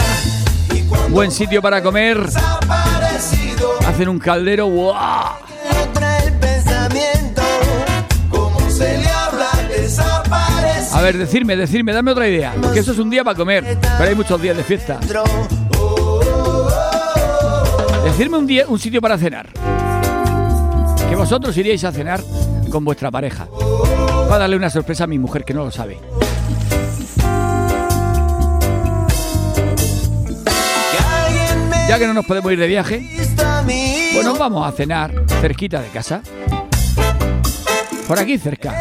buen sitio para comer. Hacen un caldero, ¡guau! A ver, decirme, decirme, dame otra idea. Que eso es un día para comer, pero hay muchos días de fiesta. Decirme un, día, un sitio para cenar. Que vosotros iríais a cenar con vuestra pareja. Va a darle una sorpresa a mi mujer que no lo sabe. Ya que no nos podemos ir de viaje, pues nos vamos a cenar cerquita de casa. Por aquí cerca.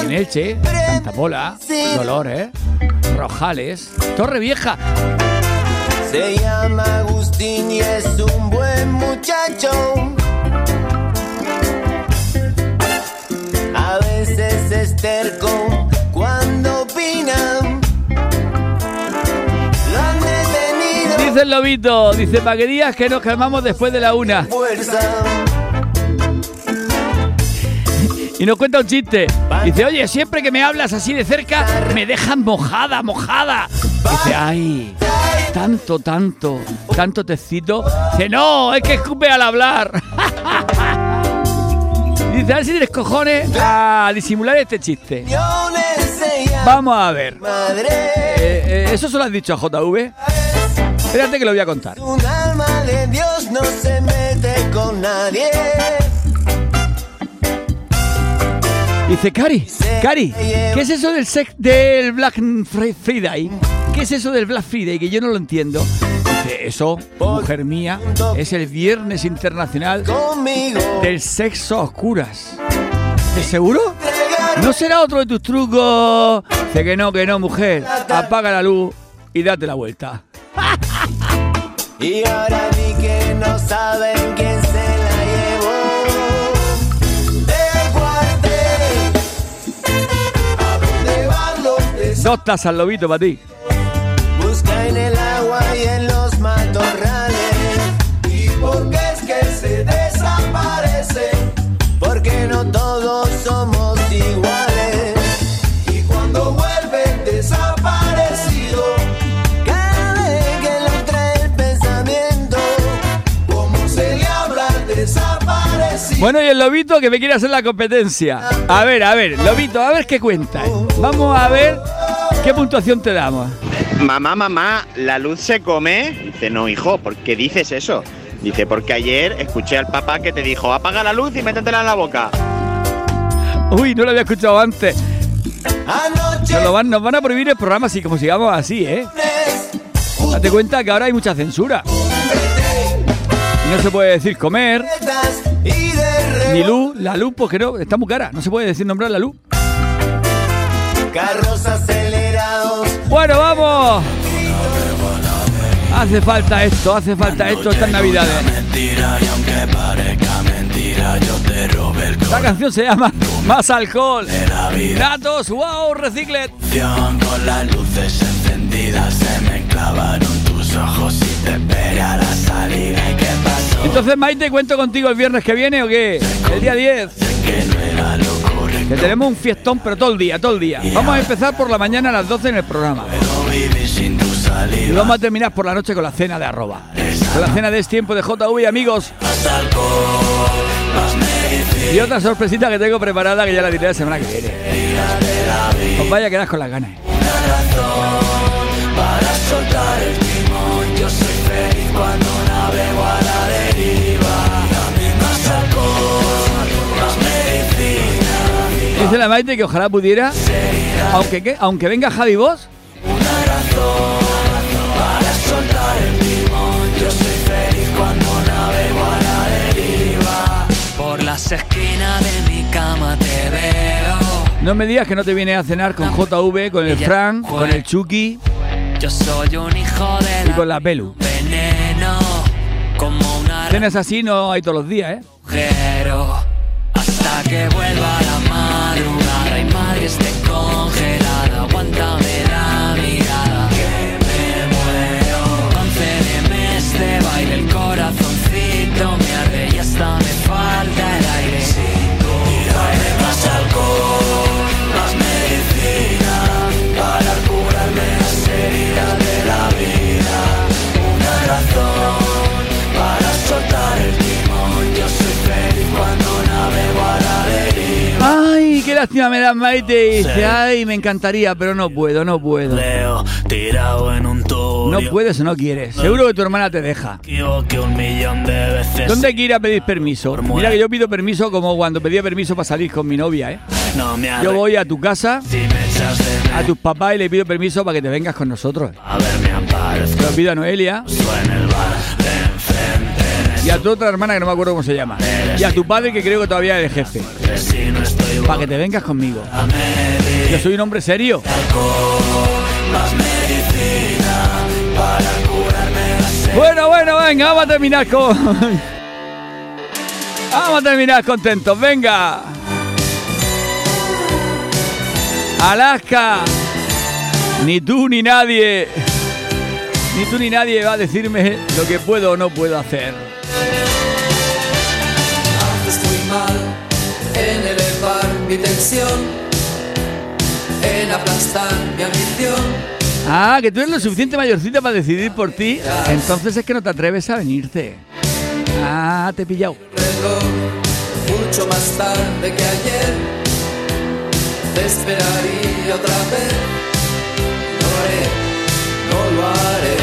En Elche, Santa Pola, Dolores, Rojales, Torre Vieja. Se llama Agustín y es un buen muchacho. A veces es terco cuando opina. Dice el lobito, dice para que que nos calmamos después de la una. Fuerza. Y nos cuenta un chiste. Dice, oye, siempre que me hablas así de cerca, me dejan mojada, mojada. Dice, ay, tanto, tanto, tanto te excito. Dice, no, es que escupe al hablar. Dice, a ver si tienes cojones a disimular este chiste. Vamos a ver. Eh, eh, ¿Eso se lo has dicho a JV? Espérate que lo voy a contar. Un alma de Dios no se mete con nadie. Dice, Cari, Cari, ¿qué es eso del sex del Black Fri- Friday? ¿Qué es eso del Black Friday? Que yo no lo entiendo. Dice, eso, mujer mía, es el Viernes Internacional del Sexo a Oscuras. ¿De seguro? ¿No será otro de tus trucos? Dice que no, que no, mujer. Apaga la luz y date la vuelta. Y ahora vi que no saben quién se Dos tazas, lobito, para ti. Busca en el agua y en los matorrales. ¿Y por qué es que se desaparecen? Porque no todos somos iguales. Y cuando vuelven desaparecido, cada vez que lo trae el pensamiento, como se le habla desaparecido. Bueno, y el lobito que me quiere hacer la competencia. A ver, a ver, lobito, a ver qué cuenta. Vamos a ver qué puntuación te damos. Mamá, mamá, ¿la luz se come? Dice, no, hijo, ¿por qué dices eso? Dice, porque ayer escuché al papá que te dijo, apaga la luz y métetela en la boca. Uy, no lo había escuchado antes. Nos, lo van, nos van a prohibir el programa si como sigamos así, ¿eh? Date cuenta que ahora hay mucha censura. Y no se puede decir comer, ni luz. La luz, porque no, está muy cara. No se puede decir nombrar la luz. Carros acelerados. Bueno, vamos. Hace falta esto, hace falta esto estas navidades. La canción se llama Más alcohol. Datos, wow, reciclet. con las luces encendidas se me clavaron tus ojos y te esperé a la salida. ¿Y qué pasó? Entonces, Maite, ¿cuento contigo el viernes que viene o qué? El día 10. Que tenemos un fiestón, pero todo el día, todo el día. Vamos a empezar por la mañana a las 12 en el programa. Y vamos a terminar por la noche con la cena de arroba. Con la cena de este tiempo de JV, amigos. Y otra sorpresita que tengo preparada que ya la diré la semana que viene. Os vaya a quedar con las ganas. Para soltar el timón, yo soy feliz cuando Dice la Maite que ojalá pudiera, aunque, ¿qué? aunque venga Javi esquinas de mi cama te veo. no me digas que no te vienes a cenar con JV, con el Frank, con el Chucky Yo soy un hijo de y con la Pelu. veneno, como una Cenas así no hay todos los días, ¿eh? agujero hasta que vuelva la congelada. Aguántame la mirada que me muero. Concédeme este baile, el corazoncito me arde y hasta me lástima me da Maite y dice, ay, me encantaría, pero no puedo, no puedo. Leo tirado en un tubo. No puedes o no quieres. Seguro que tu hermana te deja. ¿Dónde hay que ir a pedir permiso? Mira que yo pido permiso como cuando pedía permiso para salir con mi novia, ¿eh? Yo voy a tu casa, a tus papás y le pido permiso para que te vengas con nosotros. Lo pido a Noelia y a tu otra hermana que no me acuerdo cómo se llama. Y a tu padre que creo que todavía es el jefe. Para que te vengas conmigo. Yo soy un hombre serio. Bueno, bueno, venga, vamos a terminar con. Vamos a terminar contentos, venga. Alaska. Ni tú ni nadie. Ni tú ni nadie va a decirme lo que puedo o no puedo hacer. Mi tensión, en aplastar mi ambición. Ah, que tú eres lo suficiente mayorcita para decidir por ti. Entonces es que no te atreves a venirte. Ah, te he pillado. Mucho más tarde que ayer, te esperaría otra vez. No haré, no lo haré.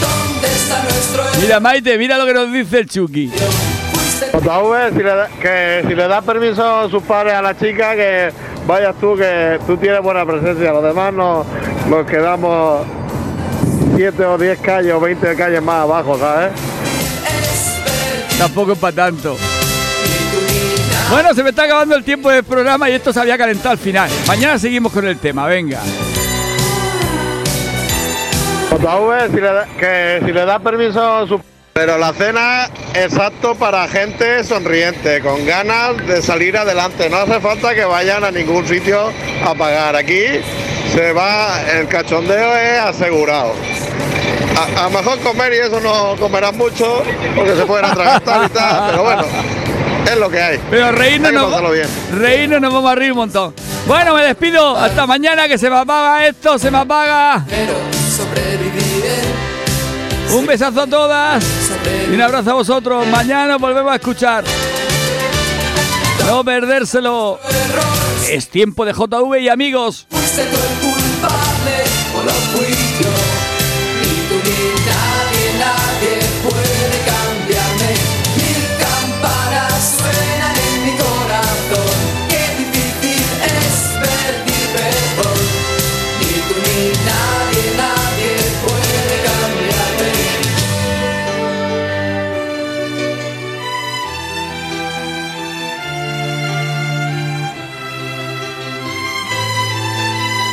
¿Dónde está nuestro Mira, Maite, mira lo que nos dice el Chucky. JV, si le, da- que si le da permiso a sus padres a la chica, que vayas tú, que tú tienes buena presencia. Los demás nos, nos quedamos 7 o 10 calles o 20 calles más abajo, ¿sabes? Tampoco es para tanto. Bueno, se me está acabando el tiempo del programa y esto se había calentado al final. Mañana seguimos con el tema, venga. JV, si le, da- que si le da permiso a su Pero la cena exacto para gente sonriente, con ganas de salir adelante. No hace falta que vayan a ningún sitio a pagar. Aquí se va, el cachondeo es asegurado. A, a lo mejor comer y eso no comerán mucho, porque se pueden atragantar y tal, pero bueno, es lo que hay. Pero reírnos Hay que nos, pasarlo bien. reírnos nos vamos a reír un montón. Bueno, me despido. Hasta mañana que se me apaga esto, se me apaga. Un besazo a todas y un abrazo a vosotros. Mañana volvemos a escuchar. No perdérselo. Es tiempo de JV y amigos. El culpable o.